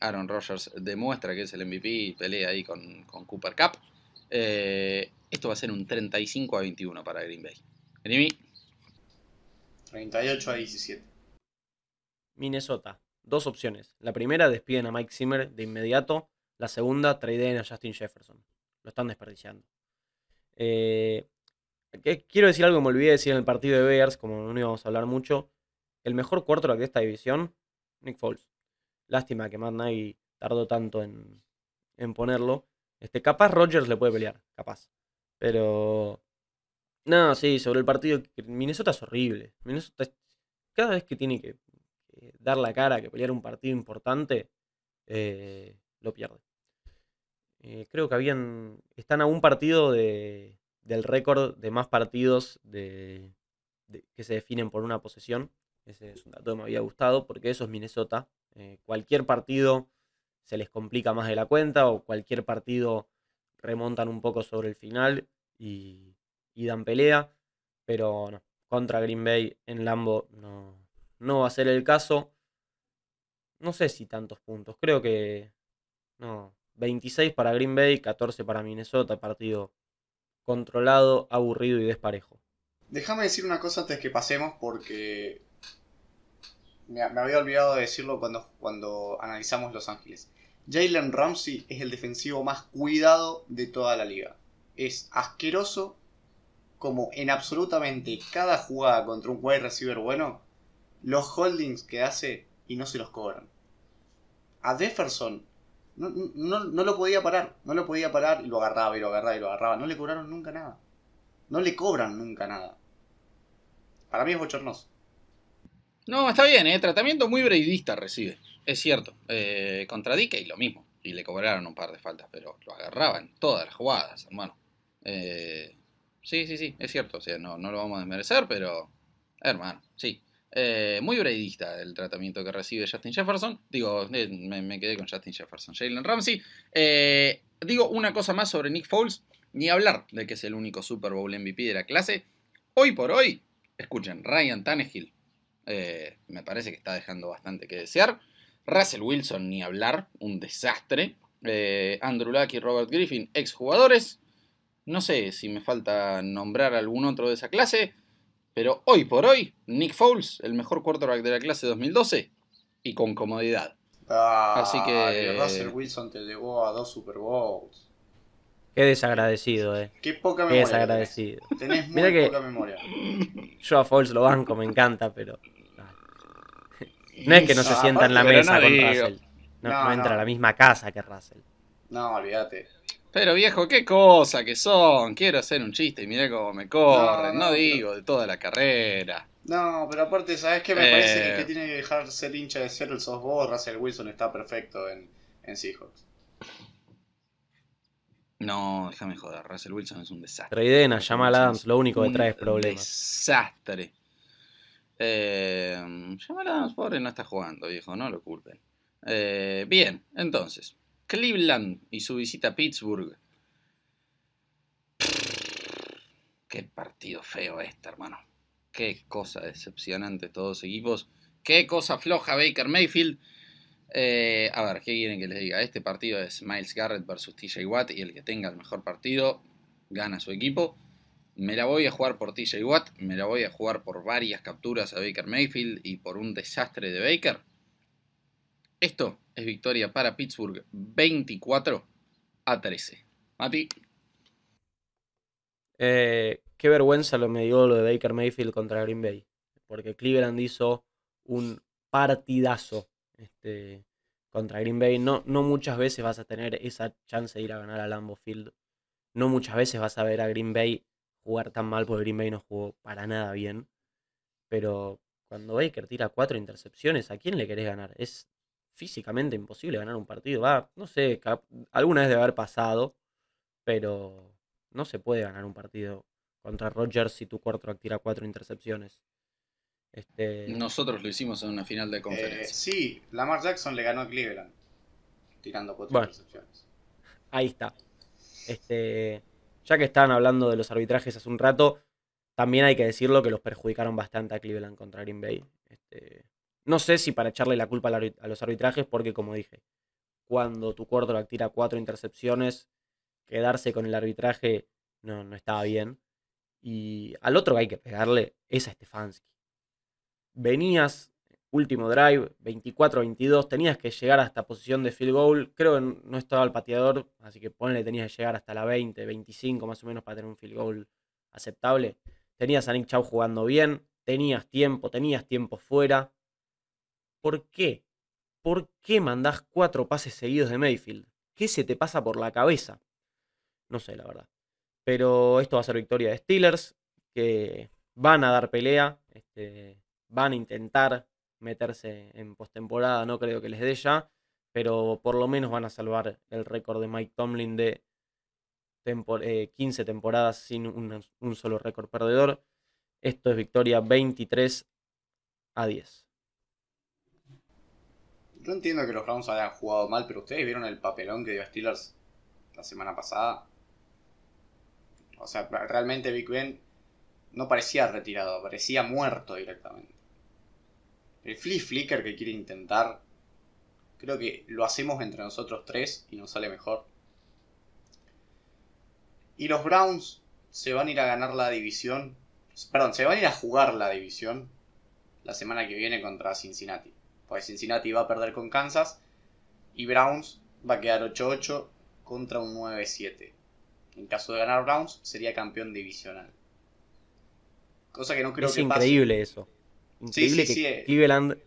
Aaron Rodgers demuestra que es el MVP y pelea ahí con, con Cooper Cup. Eh, esto va a ser un 35 a 21 para Green Bay. Green 38 a 17. Minnesota. Dos opciones. La primera, despiden a Mike Zimmer de inmediato. La segunda, traden a Justin Jefferson. Lo están desperdiciando. Eh, quiero decir algo que me olvidé de decir en el partido de Bears, como no íbamos a hablar mucho. El mejor quarterback de esta división, Nick Foles. Lástima que Matt Nagy tardó tanto en, en ponerlo. Este, capaz Rogers le puede pelear, capaz. Pero. No, sí, sobre el partido. Minnesota es horrible. Minnesota cada vez que tiene que, dar la cara, que pelear un partido importante, eh, lo pierde. Eh, creo que habían. Están a un partido de, del récord de más partidos de, que se definen por una posesión. Ese es un dato que me había gustado porque eso es Minnesota. Eh, cualquier partido se les complica más de la cuenta o cualquier partido remontan un poco sobre el final y, dan pelea. Pero no, contra Green Bay en Lambo no, no va a ser el caso. No sé si tantos puntos. Creo que no. 26 para Green Bay, 14 para Minnesota. Partido controlado, aburrido y desparejo. Déjame decir una cosa antes que pasemos porque me, había olvidado de decirlo cuando, cuando analizamos Los Ángeles. Jalen Ramsey es el defensivo más cuidado de toda la liga. Es asqueroso como en absolutamente cada jugada contra un wide receiver bueno, los holdings que hace y no se los cobran. A Jefferson no, no, lo podía parar, no lo podía parar y lo agarraba y lo agarraba y lo agarraba. No le cobraron nunca nada. No le cobran nunca nada. Para mí es bochornoso. No, está bien, ¿eh? tratamiento muy breidista recibe. Es cierto. Eh, contra y lo mismo. Y le cobraron un par de faltas, pero lo agarraban todas las jugadas, hermano. Eh, sí, sí, sí, es cierto. O sea, no, no lo vamos a desmerecer, pero. Hermano, sí. Eh, muy breidista el tratamiento que recibe Justin Jefferson. Digo, eh, me, quedé con Justin Jefferson. Jalen Ramsey. digo una cosa más sobre Nick Foles. Ni hablar de que es el único Super Bowl MVP de la clase. Hoy por hoy, escuchen, Ryan Tannehill eh, me parece que está dejando bastante que desear. Russell Wilson, ni hablar, un desastre. Eh, Andrew Luck y Robert Griffin, exjugadores. No sé si me falta nombrar algún otro de esa clase, pero hoy por hoy, Nick Foles, el mejor quarterback de la clase 2012, y con comodidad. Ah, Así que. Russell Wilson te llevó a dos Super Bowls. Qué desagradecido, eh. Qué poca memoria. Qué desagradecido. Tenés, muy poca memoria. Yo a Foles lo banco, me encanta, pero. No es que no se sienta en la mesa con Russell. No, entra a la misma casa que Russell. No, olvídate. Pero viejo, qué cosa que son. Quiero hacer un chiste y mirá cómo me corren. No, digo de toda la carrera. No, pero aparte, ¿sabes qué? Me parece que, que, eh. tiene que dejar ser hincha de ser el softball. Russell Wilson está perfecto en, en Seahawks. No, déjame joder. Russell Wilson es un desastre. Reidena, llama a Adams. Lo único que trae es problemas. Desastre. Eh, Adams, pobre, no está jugando, viejo, no lo culpen. Eh, bien, entonces, Cleveland y su visita a Pittsburgh. Qué partido feo este, hermano. Qué cosa decepcionante todos equipos. Qué cosa floja Baker Mayfield. Eh, a ver, ¿qué quieren que les diga? Este partido es Miles Garrett versus TJ Watt y el que tenga el mejor partido gana su equipo. Me la voy a jugar por TJ Watt, me la voy a jugar por varias capturas a Baker Mayfield y por un desastre de Baker. Esto es victoria para Pittsburgh 24 a 13. Mati. Eh, qué vergüenza lo me dio lo de Baker Mayfield contra Green Bay. Porque Cleveland hizo un partidazo este, contra Green Bay. No, no muchas veces vas a tener esa chance de ir a ganar a Lambeau Field. No muchas veces vas a ver a Green Bay jugar tan mal porque Green Bay no jugó para nada bien. Pero cuando Baker tira cuatro intercepciones, ¿a quién le querés ganar? Es físicamente imposible ganar un partido. Va, no sé, alguna vez debe haber pasado, pero no se puede ganar un partido contra Rodgers si tu quarterback tira cuatro intercepciones. Este... Nosotros lo hicimos en una final de eh, conferencia. sí, Lamar Jackson le ganó a Cleveland tirando cuatro intercepciones. Ahí está. Este, ya que estaban hablando de los arbitrajes hace un rato, también hay que decirlo que los perjudicaron bastante a Cleveland contra Green Bay. Este, no sé si para echarle la culpa a los arbitrajes, porque como dije, cuando tu quarterback tira cuatro intercepciones, quedarse con el arbitraje no, no estaba bien. Y al otro que hay que pegarle es a Stefanski. Venías, último drive, 24-22, tenías que llegar hasta posición de field goal. Creo que no estaba el pateador, así que ponle, tenías que llegar hasta la 20, 25 más o menos para tener un field goal aceptable. Tenías a Nick Chau jugando bien, tenías tiempo, tenías tiempo fuera. ¿Por qué? ¿Por qué mandás cuatro pases seguidos de Mayfield? ¿Qué se te pasa por la cabeza? No sé, la verdad. Pero esto va a ser victoria de Steelers, que van a dar pelea, este, van a intentar meterse en postemporada, no creo que les dé ya, pero por lo menos van a salvar el récord de Mike Tomlin de 15 eh, temporadas sin un, solo récord perdedor. Esto es victoria 23 a 10. Yo entiendo que los Browns hayan jugado mal, pero ustedes vieron el papelón que dio Steelers la semana pasada. O sea, realmente Big Ben no parecía retirado, parecía muerto directamente. El flip flicker que quiere intentar, creo que lo hacemos entre nosotros tres y nos sale mejor. Y los Browns se van a ir a ganar la división. Perdón, se van a ir a jugar la división la semana que viene contra Cincinnati. Porque Cincinnati va a perder con Kansas y Browns va a quedar 8-8 contra un 9-7. En caso de ganar Browns, sería campeón divisional. Cosa que no creo es que increíble eso. Increíble que Cleveland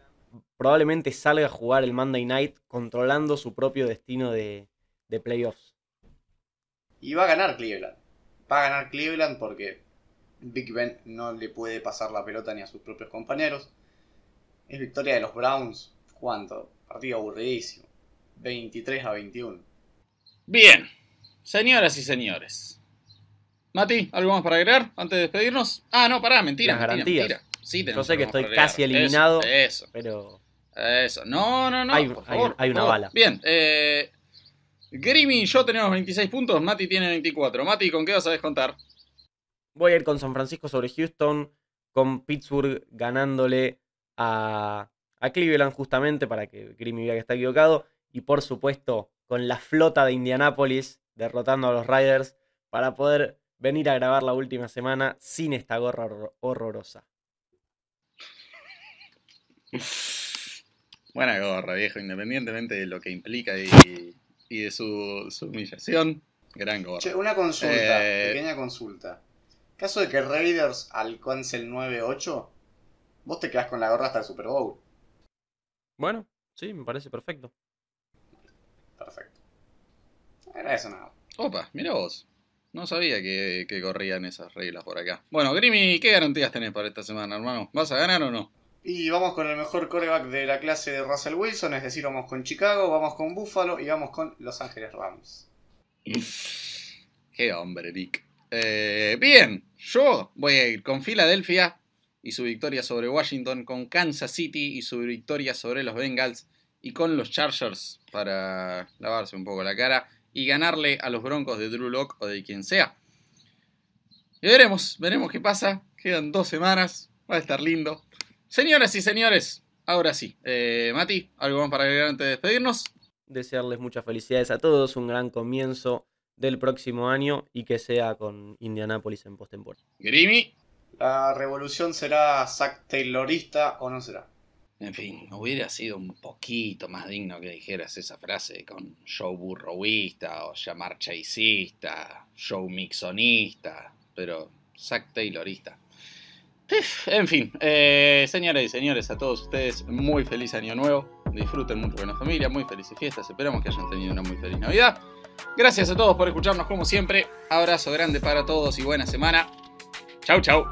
probablemente salga a jugar el Monday Night controlando su propio destino de, de playoffs. Y va a ganar Cleveland. Va a ganar Cleveland porque Big Ben no le puede pasar la pelota ni a sus propios compañeros. Es victoria de los Browns. ¿Cuánto? Partido aburridísimo. 23 a 21. Bien, Señoras y señores. Mati, ¿algo más para agregar antes de despedirnos? Ah, no, pará, mentira. Las mentira, garantías. Sí, Yo sé que estoy casi eliminado. Eso, Pero. Eso. No, no, no. Hay, una bala. Bien. Eh, Grimmy y yo tenemos 26 puntos. Mati tiene 24. Mati, ¿con qué vas a descontar? Voy a ir con San Francisco sobre Houston. Con Pittsburgh ganándole a, a Cleveland, justamente, para que Grimmy vea que está equivocado. Y por supuesto, con la flota de Indianápolis derrotando a los Riders para poder venir a grabar la última semana sin esta gorra horrorosa. Buena gorra, viejo, independientemente de lo que implica y, de su, humillación. Gran gorra. una consulta, eh, pequeña consulta. Caso de que Raiders alcance el 9-8, vos te quedás con la gorra hasta el Super Bowl. Bueno, sí, me parece perfecto. Perfecto. Era eso nada. Opa, mira vos. No sabía que, corrían esas reglas por acá. Bueno, Grimmy, ¿qué garantías tenés para esta semana, hermano? ¿Vas a ganar o no? Y vamos con el mejor coreback de la clase de Russell Wilson, es decir, vamos con Chicago, vamos con Buffalo y vamos con Los Ángeles Rams. Qué hombre, Nick. Eh, bien, yo voy a ir con Filadelfia y su victoria sobre Washington, con Kansas City y su victoria sobre los Bengals y con los Chargers para lavarse un poco la cara y ganarle a los Broncos de Drew Locke o de quien sea. Y veremos, veremos qué pasa. Quedan dos semanas, va a estar lindo. Señoras y señores, ahora sí. Eh, Mati, ¿algo más para agregar antes de despedirnos? Desearles muchas felicidades a todos, un gran comienzo del próximo año y que sea con Indianapolis en postemporada. Grimy. ¿La revolución será Zack Taylorista o no será? En fin, hubiera sido un poquito más digno que dijeras esa frase con show burrowista o llamar chaseista, show mixonista, pero Zack Taylorista. En fin, eh, señoras y señores, a todos ustedes, muy feliz año nuevo. Disfruten mucho con la familia, muy felices fiestas. Esperamos que hayan tenido una muy feliz Navidad. Gracias a todos por escucharnos como siempre. Abrazo grande para todos y buena semana. Chau, chau.